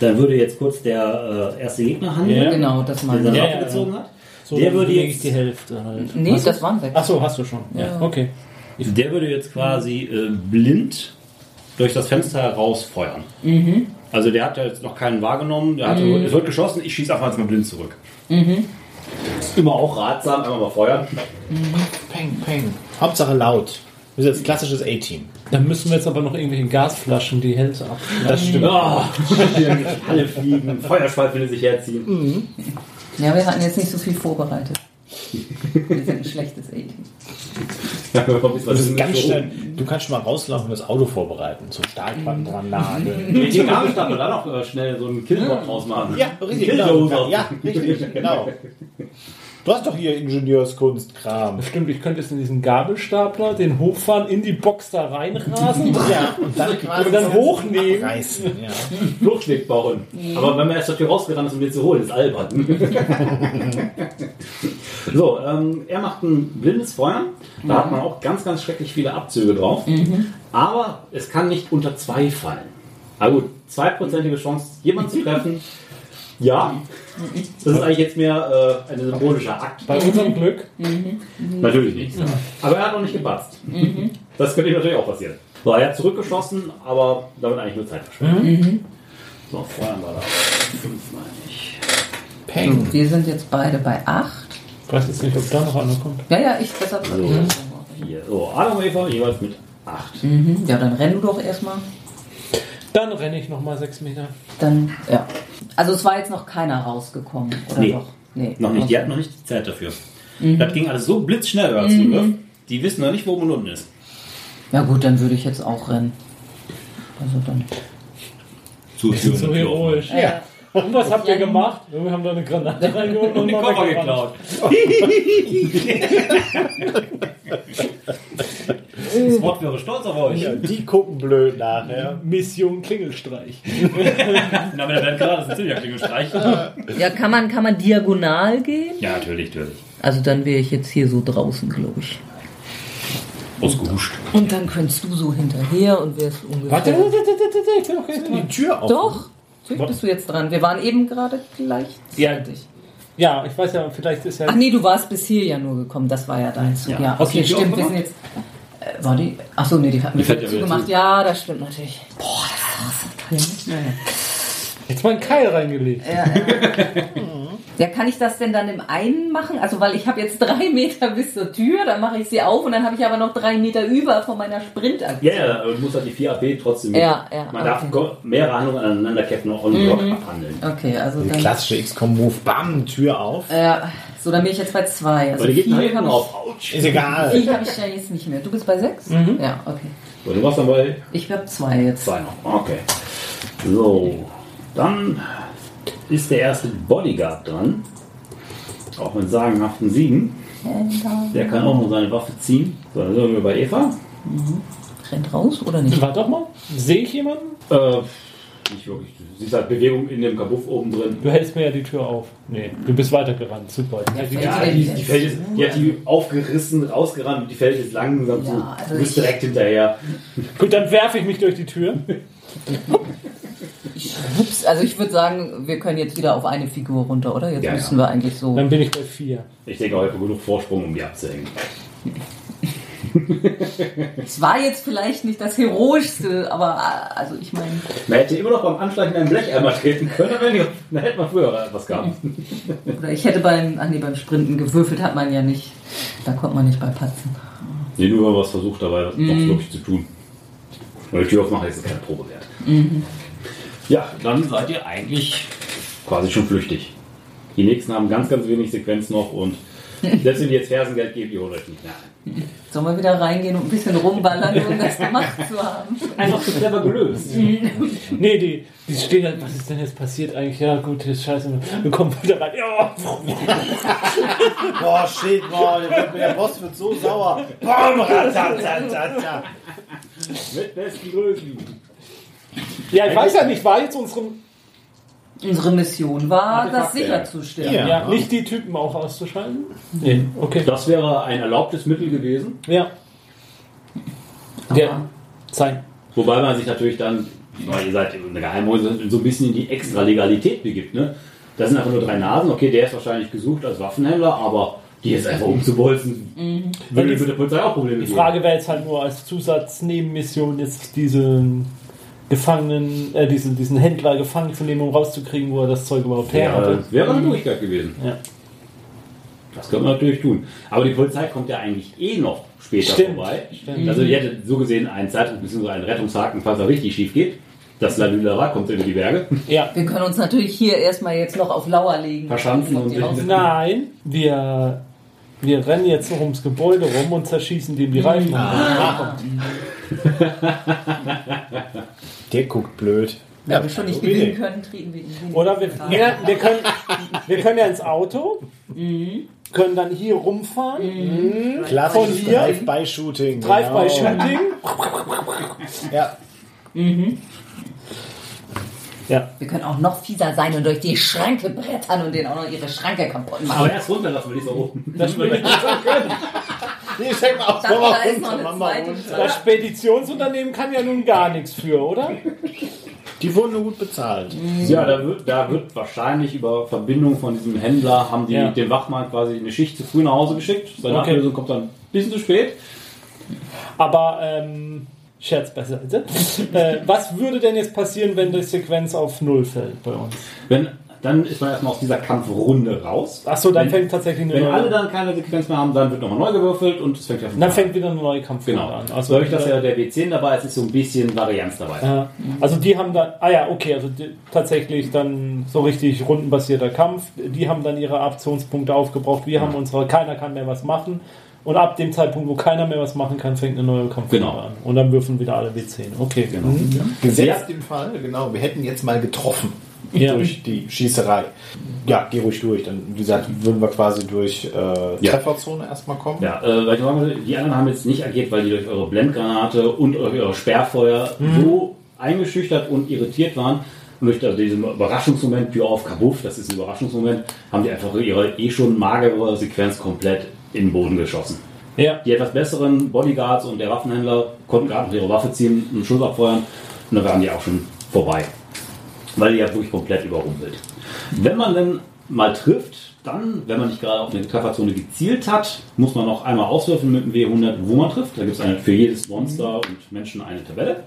Dann würde jetzt kurz der äh, erste Gegner handeln, Ja. Genau, das der meine ich. Ja, gezogen hat. So, Der würde jetzt- die Hälfte halt. Nee, Hast du? das waren sechs. Ach so, hast du schon. Ja. Okay. Der würde jetzt quasi äh, blind durch das Fenster herausfeuern. Also der hat ja jetzt noch keinen wahrgenommen. Der hatte, Es wird geschossen, ich schieße einfach jetzt mal blind zurück. Ist immer auch ratsam, einmal mal feuern. Peng, peng. Hauptsache laut. Wir sind jetzt klassisches A-Team. Dann müssen wir jetzt aber noch irgendwelche Gasflaschen die Hälfte abschneiden. Das stimmt. Oh, alle fliegen, Feuerschweif will sich herziehen. Ja, wir hatten jetzt nicht so viel vorbereitet. Wir sind ein schlechtes A-Team. Das ist ganz schnell. Du kannst schon mal rauslaufen und das Auto vorbereiten. Zum Stahlquatten dran nageln. Ich den Gabelstapel da noch äh, schnell so einen Killbot draus machen. Ja, richtig. Genau. Ja, richtig, genau. Du hast doch hier Ingenieurskunstkram. Stimmt, ich könnte jetzt in diesen Gabelstapler den hochfahren, in die Box da reinrasen. Ja, und dann, Und dann hochnehmen. Abreißen. Ja. Fluchtweg bauen. Aber wenn man erst dafür rausgerannt ist, um den zu holen, ist albern. so, ähm, er macht ein blindes Feuer. Da hat man auch ganz, ganz schrecklich viele Abzüge drauf. Aber es kann nicht unter zwei fallen. Aber gut, zweiprozentige Chance, jemanden zu treffen. Ja, das ist eigentlich jetzt mehr äh, ein symbolischer Akt. Bei unserem Glück. Natürlich nicht. Aber er hat noch nicht gepatzt. Das könnte natürlich auch passieren. So, er hat zurückgeschossen, aber damit eigentlich nur Zeit verschwendet. So, feuern wir da. Fünf, meine ich. Peng. Wir sind jetzt beide bei 8. Ich weiß jetzt nicht, ob da noch einer kommt. Ja, ja, ich deshalb. So. Vier. So, Adam und Eva jeweils mit acht. Mhm. Ja, dann renn du doch erstmal. Dann renne ich nochmal 6 Meter. Dann, ja. Also es war jetzt noch keiner rausgekommen, oder Nee. doch? Nee. Noch nicht, die hatten noch nicht die Zeit dafür. Das ging alles so blitzschnell, euer Zugriff. Die wissen noch nicht, wo oben und unten ist. Ja gut, dann würde ich jetzt auch rennen. Also dann. Zuführen So heroisch. Ja. Und was habt ihr gemacht? Wir haben da eine Granate reingeholt Und den Koffer weggerannt. geklaut. Spot wäre stolz auf euch. Die gucken blöd nachher. Mission Klingelstreich. Na, aber der gerade, das ist ein ziemlicher Klingelstreich. Ja, kann man, kann man diagonal gehen? Ja, natürlich, natürlich. Also dann wäre ich jetzt hier so draußen, glaube ich. Ausgehuscht. Und dann könntest du so hinterher und wärst ungefähr. Warte, warte, warte, warte, ich bin noch gar nicht dran. Die Tür auf. Doch, natürlich bist du jetzt dran. Wir waren eben gerade gleichzeitig. Ja, ich weiß ja, vielleicht ist ja. Ach nee, du warst bis hier ja nur gekommen. Das war ja dein Zug. Ja. Ja, okay, stimmt. Wir sind jetzt. War die? Ach so, nee, die hatten wir zugemacht. zu. Ja, das stimmt natürlich. Boah, das ist ja. Naja. Jetzt mal einen Keil reingelegt. Ja, ja. ja, kann ich das denn dann im einen machen? Also, weil ich habe jetzt drei Meter bis zur Tür, dann mache ich sie auf und dann habe ich aber noch drei Meter über von meiner Sprintaktion. Ja, ja, du musst halt die 4 AP trotzdem mit. Ja, ja, Man darf okay. go- mehrere Handlungen aneinanderketten und on Block abhandeln. Okay, also Der dann. klassische XCOM-Move. Bam, Tür auf. Ja, so, dann bin ich jetzt bei zwei. Also Aber die geht nach vier hinten habe auf. ich, Autsch. Ist egal. vier hab ich ja jetzt nicht mehr. Du bist bei sechs? Ja, okay. So, du warst dann bei Ich habe zwei jetzt. zwei noch. Okay. So, dann ist der erste Bodyguard dran. Auch mit sagenhaften Siegen. Der kann auch noch seine Waffe ziehen. So, dann sind wir bei Eva. Rennt raus oder nicht? Warte doch mal. Sehe ich jemanden? Äh, nicht wirklich. Du siehst halt Bewegung in dem Kabuff oben drin. Du hältst mir ja die Tür auf. Nee, du bist weitergerannt. Super. Ja, die Ja, die, fällt jetzt, so? die hat die aufgerissen, rausgerannt und die fällt jetzt langsam Ja, zu. also du bist ich- direkt hinterher. Gut, dann werfe ich mich durch die Tür. Ups, also ich würde sagen, wir können jetzt wieder auf eine Figur runter, oder? Jetzt Ja, müssen wir eigentlich so. Dann bin ich bei vier. Ich denke, heute genug Vorsprung, um die abzuhängen. Es war jetzt vielleicht nicht das Heroischste, aber äh, also ich meine, Man hätte immer noch beim Anschlag in einen Blecheimer treten können, wenn die, dann hätte man früher was gehabt. oder ich hätte beim, ach nee, beim Sprinten gewürfelt hat man ja nicht. Da kommt man nicht bei Patzen. Nee, nur wenn man was versucht dabei, was Mhm. wirklich zu tun. Weil die Tür aufmachen ist keine Probe wert. Mhm. Ja, dann seid ihr eigentlich quasi schon flüchtig. Die nächsten haben ganz, ganz wenig Sequenz noch und wenn die jetzt Fersengeld geben, die holen euch nicht mehr ein. Sollen wir wieder reingehen und ein bisschen rumballern, um das gemacht zu haben? Einfach zu clever gelöst. Nee, die, die stehen halt, was ist denn jetzt passiert eigentlich? Ja, gut, ist scheiße. Wir kommen wieder rein. Ja, Boah, shit, boah, der, der Boss wird so sauer. Bam, ratatatata. Mit besten Größen. ja ich weiß ja nicht, war jetzt unsere. Unsere Mission war, das ja. sicherzustellen. Ja. Ja, nicht die Typen auch auszuschalten? Nee, okay. Das wäre ein erlaubtes Mittel gewesen. Ja. Der, sein. Wobei man sich natürlich dann, weil ihr seid eine Geheimhäuser, so ein bisschen in die Extra-Legalität begibt. Ne? Das sind einfach nur drei Nasen. Okay, der ist wahrscheinlich gesucht als Waffenhändler, aber die jetzt einfach umzubolzen, würde Die- Polizei auch Probleme Die. Frage wäre jetzt halt nur als Zusatznebenmission jetzt diesen Gefangenen, äh, diesen, diesen Händler gefangen zu nehmen, um rauszukriegen, wo er das Zeug überhaupt her Ja, hatte. das wäre eine Möglichkeit gewesen. Ja. Das könnte man natürlich tun. Aber die Polizei kommt ja eigentlich eh noch später Stimmt, vorbei. stimmt. Also die hätte so gesehen einen Zeit- bzw. einen Rettungshaken, falls er richtig schief geht. Das Lalula kommt über die Berge. Ja. Wir können uns natürlich hier erstmal jetzt noch auf Lauer legen. Verschanzen und- raus- Nein, wir, wir rennen jetzt noch ums Gebäude rum und zerschießen dem die Reifen. Der guckt blöd. Wenn wir schon nicht gute Idee. gewinnen können, treten wir ihn. Oder wir, wir, wir, können, wir können ja ins Auto, können dann hier rumfahren, Klassisches Von hier? Drive-by-Shooting. Drive-by-Shooting. Ja. Ja. Wir können auch noch fieser sein und durch die Schranke brettern und denen auch noch ihre Schranke kaputt machen. Aber erst runterlassen will ich so oben. Das, Spedi Nee, sag mal, Da, Mama da ist runter, noch eine Mama zweite runter. das Speditionsunternehmen kann ja nun gar nichts für, oder? Die wurden nur gut bezahlt. Ja, da wird, da wird wahrscheinlich über Verbindung von diesem Händler, haben die Ja. den Wachmann quasi eine Schicht zu früh nach Hause geschickt. Seine Okay. Ablösung kommt dann ein bisschen zu spät. Aber, ähm, Scherz beiseite. äh, was würde denn jetzt passieren, wenn die Sequenz auf Null fällt bei uns? Wenn dann ist man erstmal aus dieser Kampfrunde raus. Achso, dann Wenn- fängt tatsächlich eine Wenn neue. alle dann keine Sequenz mehr haben, dann wird nochmal neu gewürfelt und es fängt ja dann fängt wieder eine neue Kampfrunde Genau. an. Also dadurch, dass ja der W10 dabei ist, ist so ein bisschen Varianz dabei. Ja. Also die haben dann, ah ja, okay, also die, tatsächlich dann so richtig rundenbasierter Kampf. Die haben dann ihre Aktionspunkte aufgebraucht. Wir haben unsere, keiner kann mehr was machen. Und ab dem Zeitpunkt, wo keiner mehr was machen kann, fängt eine neue Kampfrunde Genau. an. Und dann würfen wieder alle W10. Okay. Genau. Mhm. Gesetzt im Fall, genau, wir hätten jetzt mal getroffen Ja. durch die Schießerei. Ja, geh ruhig durch. Dann, wie gesagt, würden wir quasi durch äh, Ja. Trefferzone erstmal kommen. Ja, äh, weil die anderen haben jetzt nicht agiert, weil die durch eure Blendgranate und durch eure Sperrfeuer so eingeschüchtert und irritiert waren. Und durch also diesen Überraschungsmoment, Tür auf, Kabuff, das ist ein Überraschungsmoment, haben die einfach ihre eh schon magere Sequenz komplett in den Boden geschossen. Ja. Die etwas besseren Bodyguards und der Waffenhändler konnten gerade noch ihre Waffe ziehen, einen Schuss abfeuern und dann waren die auch schon vorbei. Weil die ja wirklich komplett überrumpelt. Wenn man dann mal trifft, dann, wenn man nicht gerade auf eine Trefferzone gezielt hat, muss man noch einmal auswürfeln mit dem W100, wo man trifft. Da gibt es für jedes Monster und Menschen eine Tabelle.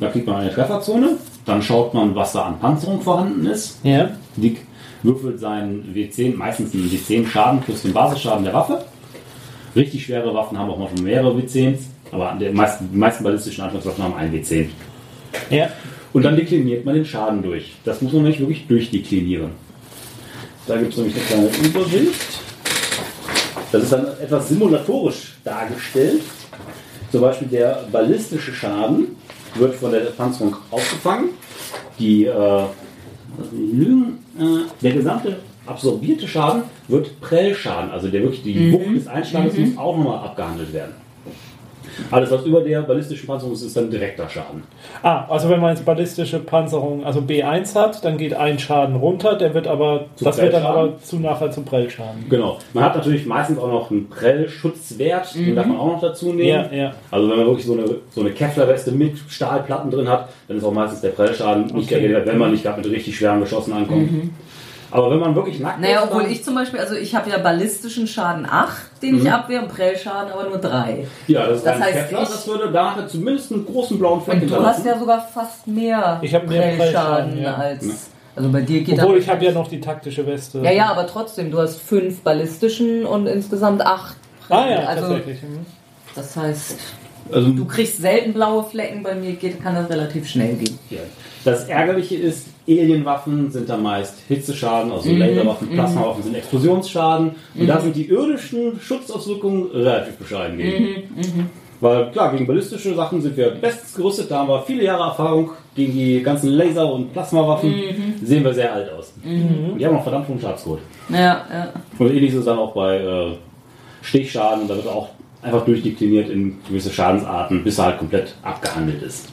Da kriegt man eine Trefferzone. Dann schaut man, was da an Panzerung vorhanden ist. Ja. Dick würfelt seinen W10, meistens einen W10 Schaden plus den Basisschaden der Waffe. Richtig schwere Waffen haben auch manchmal mehrere W10s, aber die meisten, die meisten ballistischen Anfangswaffen haben einen W10. Ja. Und dann dekliniert man den Schaden durch. Das muss man nämlich wirklich durchdeklinieren. Da gibt es nämlich eine kleine Übersicht. Das ist dann etwas simulatorisch dargestellt. Zum Beispiel der ballistische Schaden wird von der Panzerung aufgefangen. Die, äh, äh, der gesamte absorbierte Schaden wird Prellschaden. Also der wirklich die Wucht des Einschlages muss auch nochmal abgehandelt werden. Alles, was über der ballistischen Panzerung ist, ist dann direkter Schaden. Ah, also wenn man jetzt ballistische Panzerung, also B1 hat, dann geht ein Schaden runter, der wird aber, Zu das wird dann Prellschaden? aber zu nachher zum Prellschaden. Genau. Man hat natürlich meistens auch noch einen Prellschutzwert, den darf man auch noch dazu nehmen. Ja, ja. Also wenn man wirklich so eine, so eine Kevlar-Weste mit Stahlplatten drin hat, dann ist auch meistens der Prellschaden nicht Okay. der wenn man nicht gerade mit richtig schweren Geschossen ankommt. Aber wenn man wirklich nackt Naja, ist, obwohl dann- ich zum Beispiel, also ich habe ja ballistischen Schaden 8, den ich abwehre, und Prellschaden aber nur 3. Ja, das ist Das ein heißt, Kevlar, ich- das würde da hat zumindest einen großen blauen Fleck Und du hast ja sogar fast mehr Ich hab mehr Prellschaden Prellschaden, ja. als. Also bei dir geht Obwohl ich habe ja noch die taktische Weste. Ja, ja, aber trotzdem, du hast 5 ballistischen und insgesamt 8 Ah ja, also, tatsächlich. Mhm. Das heißt, also, du kriegst selten blaue Flecken, bei mir geht, kann das relativ schnell gehen. Ja. Das Ärgerliche ist, Alienwaffen sind da meist Hitzeschaden, also Mhm. Laserwaffen, Plasmawaffen sind Explosionsschaden. Und da sind die irdischen Schutzauswirkungen relativ bescheiden gegen. Mhm, Weil klar, gegen ballistische Sachen sind wir bestens gerüstet, da haben wir viele Jahre Erfahrung. Gegen die ganzen Laser- und Plasmawaffen Mhm. sehen wir sehr alt aus. Und die haben auch verdammt hohen Schadenscode. Ja, ja. Und ähnlich ist dann auch bei äh, Stichschaden, da wird auch einfach durchdekliniert in gewisse Schadensarten, bis er halt komplett abgehandelt ist.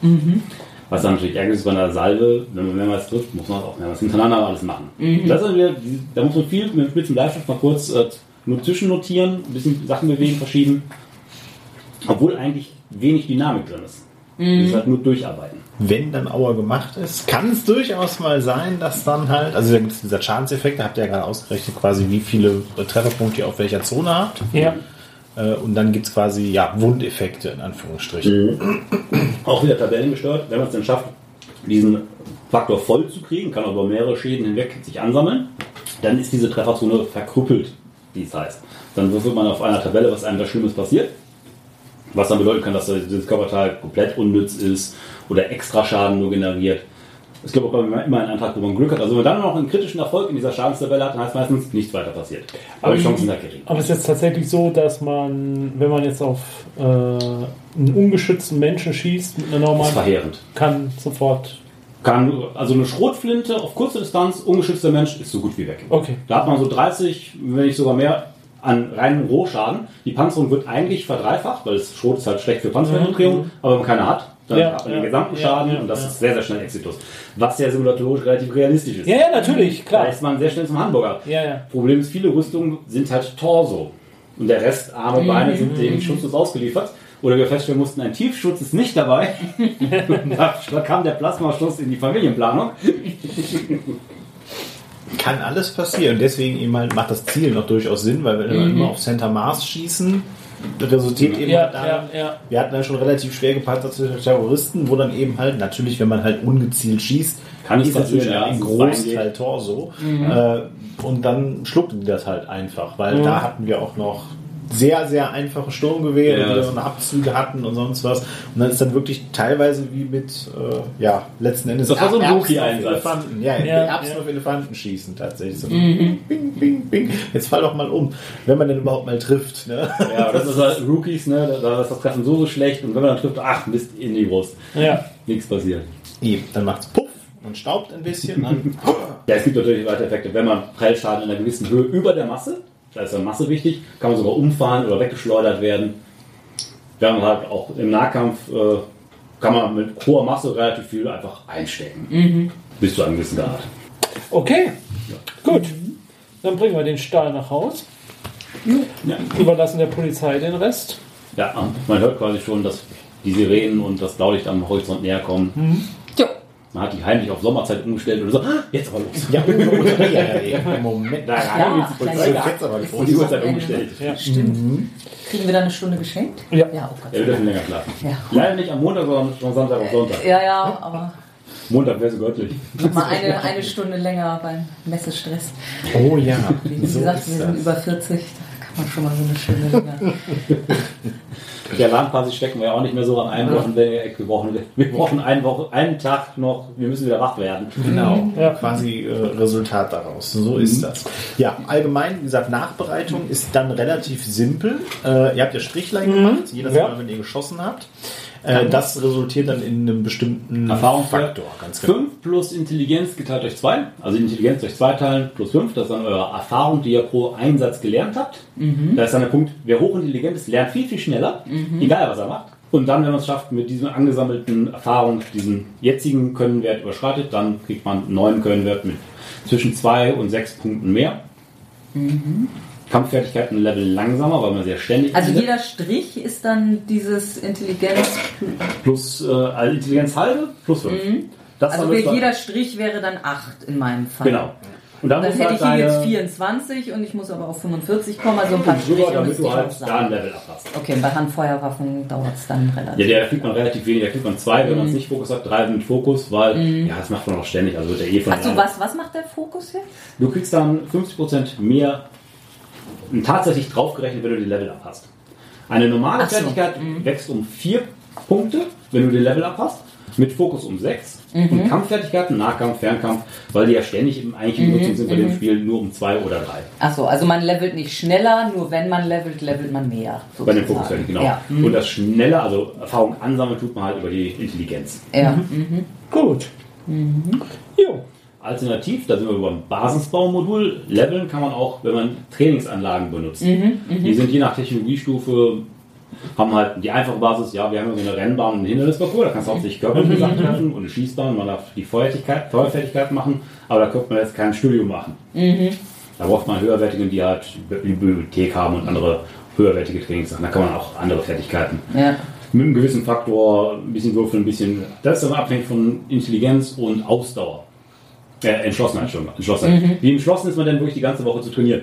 Was dann natürlich ärgerlich ist bei einer Salve, wenn man mehrmals trifft, muss man auch mehrmals hintereinander alles machen. Das ist wieder, da muss man viel mit Spitzen Bleistift mal kurz äh, nur zwischennotieren, ein bisschen Sachen bewegen, verschieben. Obwohl eigentlich wenig Dynamik drin ist. Das ist halt nur durcharbeiten. Wenn dann Auer gemacht ist, kann es durchaus mal sein, dass dann halt, also da gibt es dieser Schadenseffekt, da habt ihr ja gerade ausgerechnet quasi, wie viele Trefferpunkte ihr auf welcher Zone habt. Ja. Äh, Und dann gibt es quasi, ja, Wundeffekte in Anführungsstrichen. Auch wieder tabellengesteuert, wenn man es dann schafft, diesen Faktor voll zu kriegen, kann aber mehrere Schäden hinweg sich ansammeln, dann ist diese Trefferzone verkrüppelt, wie es heißt. Dann würfelt man auf einer Tabelle, was einem da Schlimmes passiert. Was dann bedeuten kann, dass dieses Körperteil komplett unnütz ist oder extra Schaden nur generiert. Es gibt auch immer einen Antrag, wo man Glück hat. Also wenn man dann noch einen kritischen Erfolg in dieser Schadenstabelle hat, dann heißt meistens nichts weiter passiert. Aber die Chancen sind halt gering. Aber es ist jetzt tatsächlich so, dass man, wenn man jetzt auf äh, einen ungeschützten Menschen schießt mit einer Das ist normalen, verheerend. kann sofort. Kann, also eine Schrotflinte auf kurze Distanz, ungeschützter Mensch, ist so gut wie weg. Okay. Da hat man so 30, wenn nicht sogar mehr, an reinem Rohschaden. Die Panzerung wird eigentlich verdreifacht, weil das Schrot ist halt schlecht für Panzerpenetrierung, aber wenn man keine hat, dann Ja, hat man ja, den gesamten Schaden und das ist sehr, sehr schnell Exitus. Was ja simulatorisch relativ realistisch ist. Ja, ja, natürlich, Da klar. ist man sehr schnell zum Hamburger. Problem ist, viele Rüstungen sind halt Torso. Und der Rest, Arme, Beine, sind dem schutzlos ausgeliefert. Oder wir feststellen mussten, ein Tiefschutz ist nicht dabei. Da kam der Plasmaschuss in die Familienplanung. Kann alles passieren. Und deswegen eben halt macht das Ziel noch durchaus Sinn, weil wenn wir immer auf Center Mars schießen, resultiert eben Ja, halt daran, ja, ja. wir hatten ja schon relativ schwer gepanzerte Terroristen, wo dann eben halt, natürlich, wenn man halt ungezielt schießt, Kann es ist natürlich ja, ein Großteil. Torso. Äh, und dann schluckten die das halt einfach, weil da hatten wir auch noch sehr, sehr einfache Sturmgewehre, Ja, die so eine Abzüge hatten und sonst was. Und dann ist dann wirklich teilweise wie mit, äh, ja, letzten Endes Das war so ein Rookie-Einsatz. Elefanten. Ja, Ja, Erbsen ja. auf Elefanten schießen tatsächlich. So bing, bing, bing. Jetzt fall doch mal um, wenn man denn überhaupt mal trifft. Ne? Ja, das ist halt Rookies, ne? Da da ist das Treffen so, so schlecht und wenn man dann trifft, ach, Mist, in die Brust. Ja. Nichts passiert. Eben, dann macht's Puff und staubt ein bisschen. Dann, Ja, es gibt natürlich weitere Effekte. Wenn man Prellschaden in einer gewissen Höhe über der Masse, da ist dann Masse wichtig, kann man sogar umfahren oder weggeschleudert werden. Wir haben halt auch im Nahkampf, äh, kann man mit hoher Masse relativ viel einfach einstecken. Bis zu einem gewissen Grad. Okay, gut. Dann bringen wir den Stahl nach Haus, Ja. überlassen der Polizei den Rest. ja, man hört quasi schon, dass die Sirenen und das Blaulicht am Horizont näher kommen. Jo. Man hat die heimlich auf Sommerzeit umgestellt oder so. Ah, Jetzt aber los. ja, ja, ja, ja, Moment. Da Ja, die Polizei jetzt aber Und die Uhrzeit umgestellt. Ja. Kriegen wir da eine Stunde geschenkt? Ja. Ja, oh Gott. Ja, wir dürfen länger schlafen. Ja. Leider nicht am Montag, sondern schon Samstag auf Sonntag. Ja, ja, aber Montag wäre so göttlich. mal eine, eine Stunde länger beim Messestress. Oh ja, Wie so gesagt, ist wir sind das. über 40, man schon mal so eine Stunde länger. Der Alarmphase stecken wir ja auch nicht mehr so an einem Wochenende. Wir brauchen, wir brauchen einen, Woche, einen Tag noch, wir müssen wieder wach werden. Genau, Ja. quasi äh, Resultat daraus. So ist das. Ja, allgemein, wie gesagt, Nachbereitung ist dann relativ simpel. Äh, ihr habt ja Strichlein gemacht, jedes Ja. Mal, wenn ihr geschossen habt. Äh, das resultiert dann in einem bestimmten Erfahrungsfaktor. ganz genau. 5 plus Intelligenz geteilt durch 2. Also Intelligenz durch 2 teilen plus 5. Das ist dann eure Erfahrung, die ihr pro Einsatz gelernt habt. Da ist dann der Punkt, wer hochintelligent ist, lernt viel, viel schneller. Egal, was er macht. Und dann, wenn man es schafft, mit diesen angesammelten Erfahrungen diesen jetzigen Könnenwert überschreitet, dann kriegt man einen neuen Könnenwert mit zwischen 2 und 6 Punkten mehr. Kampffertigkeit ein Level langsamer, weil man sehr ständig Also jeder Strich ist dann dieses Intelligenz. plus äh, Intelligenz halbe plus 5. Das Also jeder Strich wäre dann 8 in meinem Fall. Genau. Und dann, Dann hätte ich halt hier jetzt deine- 24 und ich muss aber auf 45 kommen, also ein paar Striche damit du ich halt da ein. Level abpasst. Okay, bei Handfeuerwaffen dauert es dann Ja, relativ. der kriegt man relativ wenig, da kriegt man zwei, wenn man Mhm. es nicht Fokus hat, drei mit Fokus, weil, ja, das macht man auch ständig, also wird der eh von Achso, was, was macht der Fokus jetzt? Du kriegst dann 50% mehr tatsächlich draufgerechnet, wenn du die Level abhast. Eine normale so, Fertigkeit wächst um vier Punkte, wenn du die Level abhast, mit Fokus um sechs. Mhm. Und Kampffertigkeiten, Nahkampf, Fernkampf, weil die ja ständig im, eigentlich in Mhm, Nutzung sind bei dem Spiel, nur um zwei oder drei. Achso, also man levelt nicht schneller, nur wenn man levelt, levelt man mehr. Bei den sozusagen. Fokusfertigen, genau. Ja, Und das Schnelle, also Erfahrung ansammeln, tut man halt über die Intelligenz. ja. Gut. Jo. Alternativ, da sind wir beim Basisbaumodul, leveln kann man auch, wenn man Trainingsanlagen benutzt. Die sind je nach Technologiestufe, haben halt die einfache Basis, ja, wir haben so eine Rennbahn und einen Hindernisparcours, da kannst du hauptsächlich körperliche Sachen treffen und eine Schießbahn, man darf die Feuerfertigkeit, Feuerfertigkeit machen, aber da könnte man jetzt kein Studium machen. Da braucht man höherwertige, die halt die Bibliothek haben und andere höherwertige Trainingssachen. Da kann man auch andere Fertigkeiten ja. mit einem gewissen Faktor, ein bisschen würfeln, ein bisschen. Das ist aber abhängig von Intelligenz und Ausdauer. Äh, Entschlossenheit schon. Entschlossenheit. Wie entschlossen ist man denn wirklich die ganze Woche zu trainieren?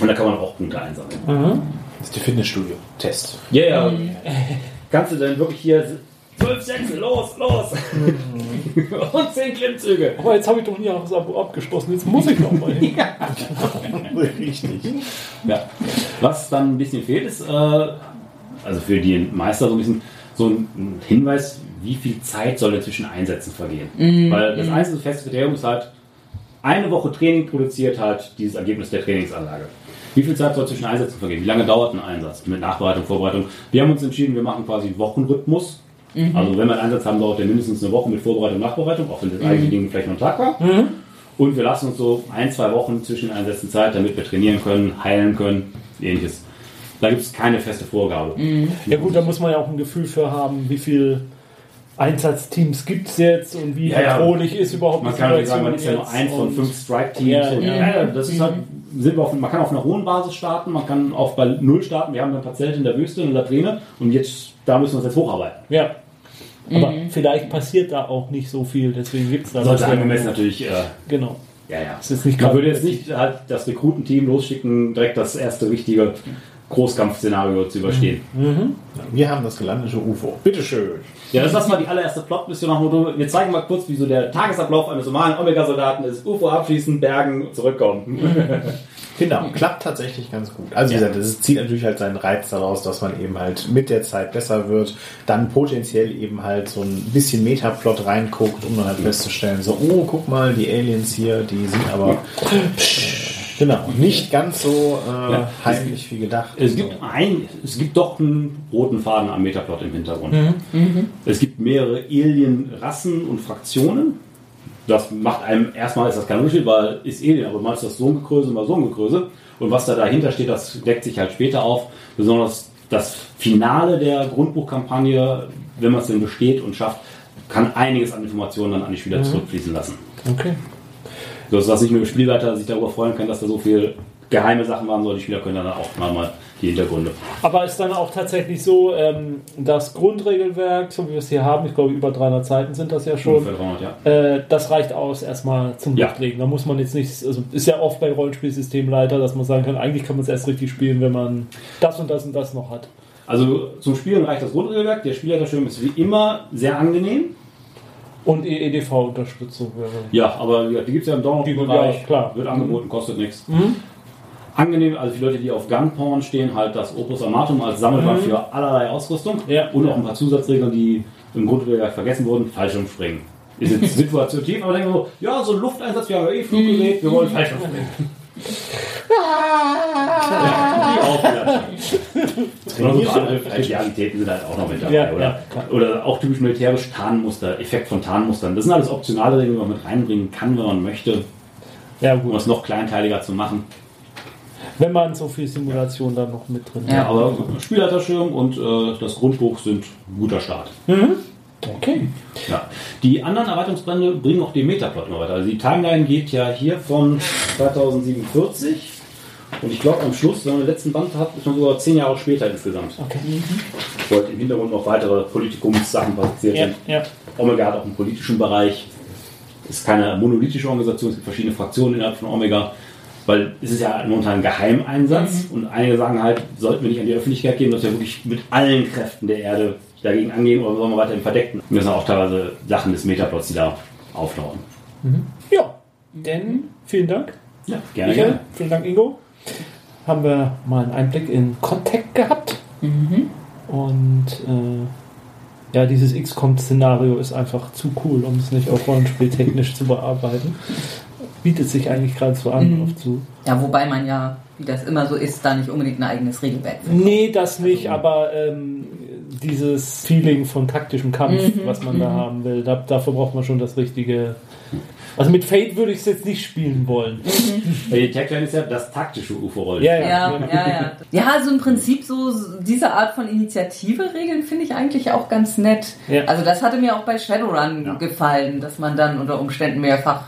Und da kann man auch Punkte einsammeln. Das ist die Fitnessstudio. Test. Ja, ja. Kannst du denn wirklich hier zwölf Sätze, los, los! und zehn Klimmzüge. Aber jetzt habe ich doch ein Jahresabo abgeschlossen, jetzt muss ich noch mal hin. Richtig. Ja. Was dann ein bisschen fehlt, ist, äh, also für die Meister so ein bisschen so ein Hinweis, wie viel Zeit soll denn zwischen Einsätzen vergehen. Weil das einzige feste Kriterium ist halt, eine Woche Training produziert halt dieses Ergebnis der Trainingsanlage. Wie viel Zeit soll zwischen Einsätzen vergehen? Wie lange dauert ein Einsatz mit Nachbereitung, Vorbereitung? Wir haben uns entschieden, wir machen quasi einen Wochenrhythmus. Also wenn wir einen Einsatz haben, dauert der mindestens eine Woche mit Vorbereitung Nachbereitung, auch wenn das eigentliche Ding vielleicht noch ein Tag war. Und wir lassen uns so ein, zwei Wochen zwischen Einsätzen Zeit, damit wir trainieren können, heilen können, ähnliches. Da gibt es keine feste Vorgabe. Ja gut, da muss man ja auch ein Gefühl für haben, wie viel Einsatzteams gibt es jetzt und wie Ja, ja. bedrohlich ist überhaupt Man die kann nicht sagen, man ist Situation ja nur eins von fünf Strike-Teams. Ja, ja. ja, ja, das ist halt, sind wir auf, man kann auf einer hohen Basis starten, man kann auch bei Null starten. Wir haben ein paar Zelte in der Wüste, eine Latrine und jetzt, da müssen wir uns jetzt hocharbeiten. Ja. Aber vielleicht passiert da auch nicht so viel, deswegen gibt es da Sollte angemessen natürlich äh, Genau. Ja, ja. Das ist nicht Man würde jetzt nicht halt das Rekrutenteam losschicken, direkt das erste richtige Großkampfszenario zu überstehen. Wir haben das gelandete UFO. Bitteschön. Ja, das lassen wir die allererste Plot-Mission nach Motto. Wir zeigen mal kurz, wie so der Tagesablauf eines normalen Omega-Soldaten ist. UFO abschießen, bergen, zurückkommen. Genau, klappt tatsächlich ganz gut. Also wie gesagt, es zieht natürlich halt seinen Reiz daraus, dass man eben halt mit der Zeit besser wird, dann potenziell eben halt so ein bisschen Metaplot reinguckt, um dann halt festzustellen, so, oh, guck mal, die Aliens hier, die sind aber genau, nicht ganz so äh, Ja. heimlich wie gedacht. Es gibt ein, es gibt doch einen roten Faden am Metaplot im Hintergrund. Es gibt mehrere Alien-Rassen und Fraktionen. Das macht einem erstmal ist das kein Unterschied, weil ist Alien, aber mal ist das so ein Gekröse, mal so ein Gekröse. Und was da dahinter steht, das deckt sich halt später auf. Besonders das Finale der Grundbuchkampagne, wenn man es denn besteht und schafft, kann einiges an Informationen dann an die Spieler zurückfließen lassen. Okay. So dass nicht nur der Spielleiter sich darüber freuen kann, dass da so viel geheime Sachen waren, sondern die Spieler können dann auch mal die Hintergründe. Aber ist dann auch tatsächlich so, ähm, das Grundregelwerk, so wie wir es hier haben, ich glaube über 300 Seiten sind das ja schon, Ungefähr 300, ja. äh, das reicht aus erstmal zum Ja. Da muss man jetzt nicht, also ist ja oft bei Rollenspielsystemleiter, dass man sagen kann, eigentlich kann man es erst richtig spielen, wenn man das und das und das noch hat. Also zum Spielen reicht das Grundregelwerk. Der Spielerschirm ist wie immer sehr angenehm. Und EEDV-Unterstützung wäre. Ja, aber ja, die gibt es ja im Download-Bereich. Ja, klar. Wird angeboten, kostet nichts. Angenehm, also für Leute, die auf Gunporn stehen, halt das Opus Armatum als Sammelband für allerlei Ausrüstung. Ja. Und auch ein paar Zusatzregeln, die im Grundregelwerk vergessen wurden. Fallschirmspringen. Ist jetzt situativ, aber denken wir so, ja, so ein Lufteinsatz, wir haben ja eh Fluggerät, wir wollen Fallschirmspringen. Die Aufwärts. Oder so andere Realitäten sind halt auch noch mit dabei. Ja, oder, ja, oder auch typisch militärisch Tarnmuster, Effekt von Tarnmustern. Das sind alles optionale Regeln, die man mit reinbringen kann, wenn man möchte, Ja, um gut. es noch kleinteiliger zu machen. Wenn man so viel Simulation dann noch mit drin Ja. hat. Aber Spielleiterschirm und äh, das Grundbuch sind ein guter Start. Okay. Ja. Die anderen Erweiterungsbrände bringen auch den Metaplot immer weiter. Also die Timeline geht ja hier von 2047 und ich glaube am Schluss, wenn man den letzten Band hat, ist man sogar zehn Jahre später insgesamt. Okay. Wo halt im Hintergrund noch weitere Politikumssachen passiert Ja, sind. ja. Omega hat auch einen politischen Bereich. Ist keine monolithische Organisation, es gibt verschiedene Fraktionen innerhalb von Omega. Weil es ist ja momentan ein Geheimeinsatz und einige sagen halt, sollten wir nicht an die Öffentlichkeit gehen, dass wir wirklich mit allen Kräften der Erde dagegen angehen oder sollen wir weiter im Verdeckten? Und das sind auch teilweise Sachen des Metaplots, die da auftauchen. Ja, denn vielen Dank. Ja, gerne, Michael, gerne. vielen Dank, Ingo. Haben wir mal einen Einblick in Contact gehabt. Und äh, ja, dieses XCOM-Szenario ist einfach zu cool, um es nicht auch rollenspieltechnisch zu bearbeiten. Bietet sich eigentlich gerade so an, Mhm. oft zu. Ja, wobei man ja, wie das immer so ist, da nicht unbedingt ein eigenes Regelwerk Nee, das nicht, aber ähm, dieses Feeling von taktischem Kampf, was man da haben will, da, dafür braucht man schon das richtige. Also mit Fate würde ich es jetzt nicht spielen wollen. Weil die Tagline ist ja das taktische UFO-Roll. Ja, Ja, ja, ja. Ja, also im Prinzip so diese Art von Initiative-Regeln finde ich eigentlich auch ganz nett. Ja. Also das hatte mir auch bei Shadowrun Ja. gefallen, dass man dann unter Umständen mehrfach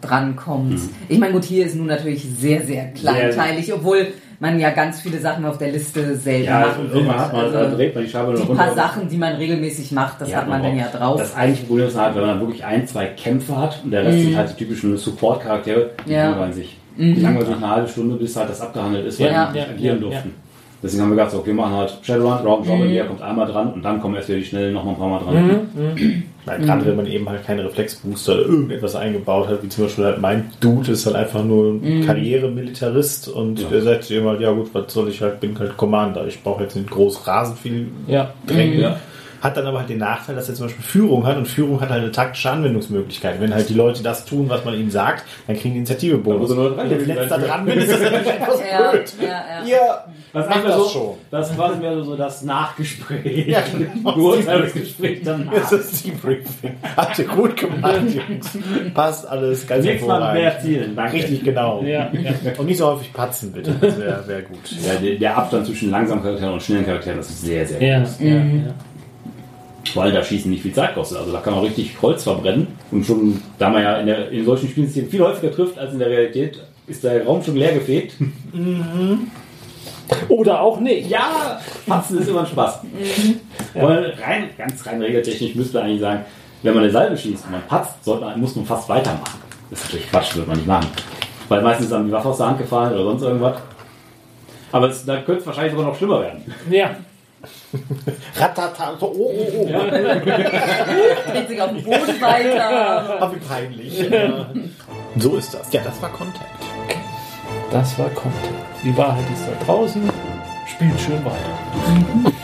drankommt. Mhm. Ich meine, gut, hier ist nun natürlich sehr, sehr kleinteilig, obwohl man ja ganz viele Sachen auf der Liste selber Ja, machen also irgendwann hat man, Also da dreht man die Scheibe die noch paar runter. Sachen, die man regelmäßig macht, das Ja, hat man dann ja drauf. Das eigentliche Problem ist halt, wenn man dann wirklich ein, zwei Kämpfe hat und der Rest sind halt die typischen Support-Charaktere, die Ja. langweilen sich. Die langweilen sich eine halbe Stunde, bis halt das abgehandelt ist, weil Ja, die nicht ja, agieren ja, durften. Deswegen haben wir gesagt, so, okay, wir machen halt Shadowrun, Round Robin, der kommt einmal dran und dann kommen erst wieder die Schnellen noch mal ein paar Mal dran. Weil gerade wenn man eben halt keine Reflexbooster oder irgendetwas eingebaut hat, wie zum Beispiel halt mein Dude ist halt einfach nur ein Karrieremilitarist und Ja. der sagt sich immer, ja gut, was soll ich halt, bin halt Commander, ich brauche jetzt nicht groß Rasen viel Ja. drängen. Ja. Hat dann aber halt den Nachteil, dass er zum Beispiel Führung hat und Führung hat halt eine taktische Anwendungsmöglichkeit. Wenn halt die Leute das tun, was man ihnen sagt, dann kriegen die Initiative-Bonus. Nur dran Wenn ich letzter dran bin, ist das natürlich etwas ja, blöd. ja, ja. Ihr Das, macht ist das so, schon. das war mir so das Nachgespräch. Ja, genau. Beurteilungsgespräch danach. Das ist die Briefing. Habt ihr gut gemacht, Jungs. Passt alles ganz Nächstes Mal mehr. Zielen, danke. Richtig genau. Ja, ja. Und nicht so häufig patzen, bitte. Das wäre wär gut. Ja, der, der Abstand zwischen langsamen Charakteren und schnellen Charakteren, das ist sehr, sehr Ja, groß. ja, ja. Weil da Schießen nicht viel Zeit kostet. Also da kann man richtig Holz verbrennen. Und schon, da man ja in, der, in solchen Spielsystemen viel häufiger trifft als in der Realität, ist der Raum schon leer gefegt. Oder auch nicht. Ja, Patzen ist immer ein Spaß. Weil rein, ganz rein regeltechnisch müsste man eigentlich sagen, wenn man eine Salve schießt und man patzt, sollte man, muss man fast weitermachen. Das ist natürlich Quatsch, würde man nicht machen. Weil meistens ist dann die Waffe aus der Hand gefallen oder sonst irgendwas. Aber es, da könnte es wahrscheinlich sogar noch schlimmer werden. Ja. Ratata, so, oh, oh, oh. Dreht sich auf dem Boden weiter. Ah, wie peinlich. so ist das. Ja, das war Contact. Das war Content. Die Wahrheit ist da draußen. Spielt schön weiter.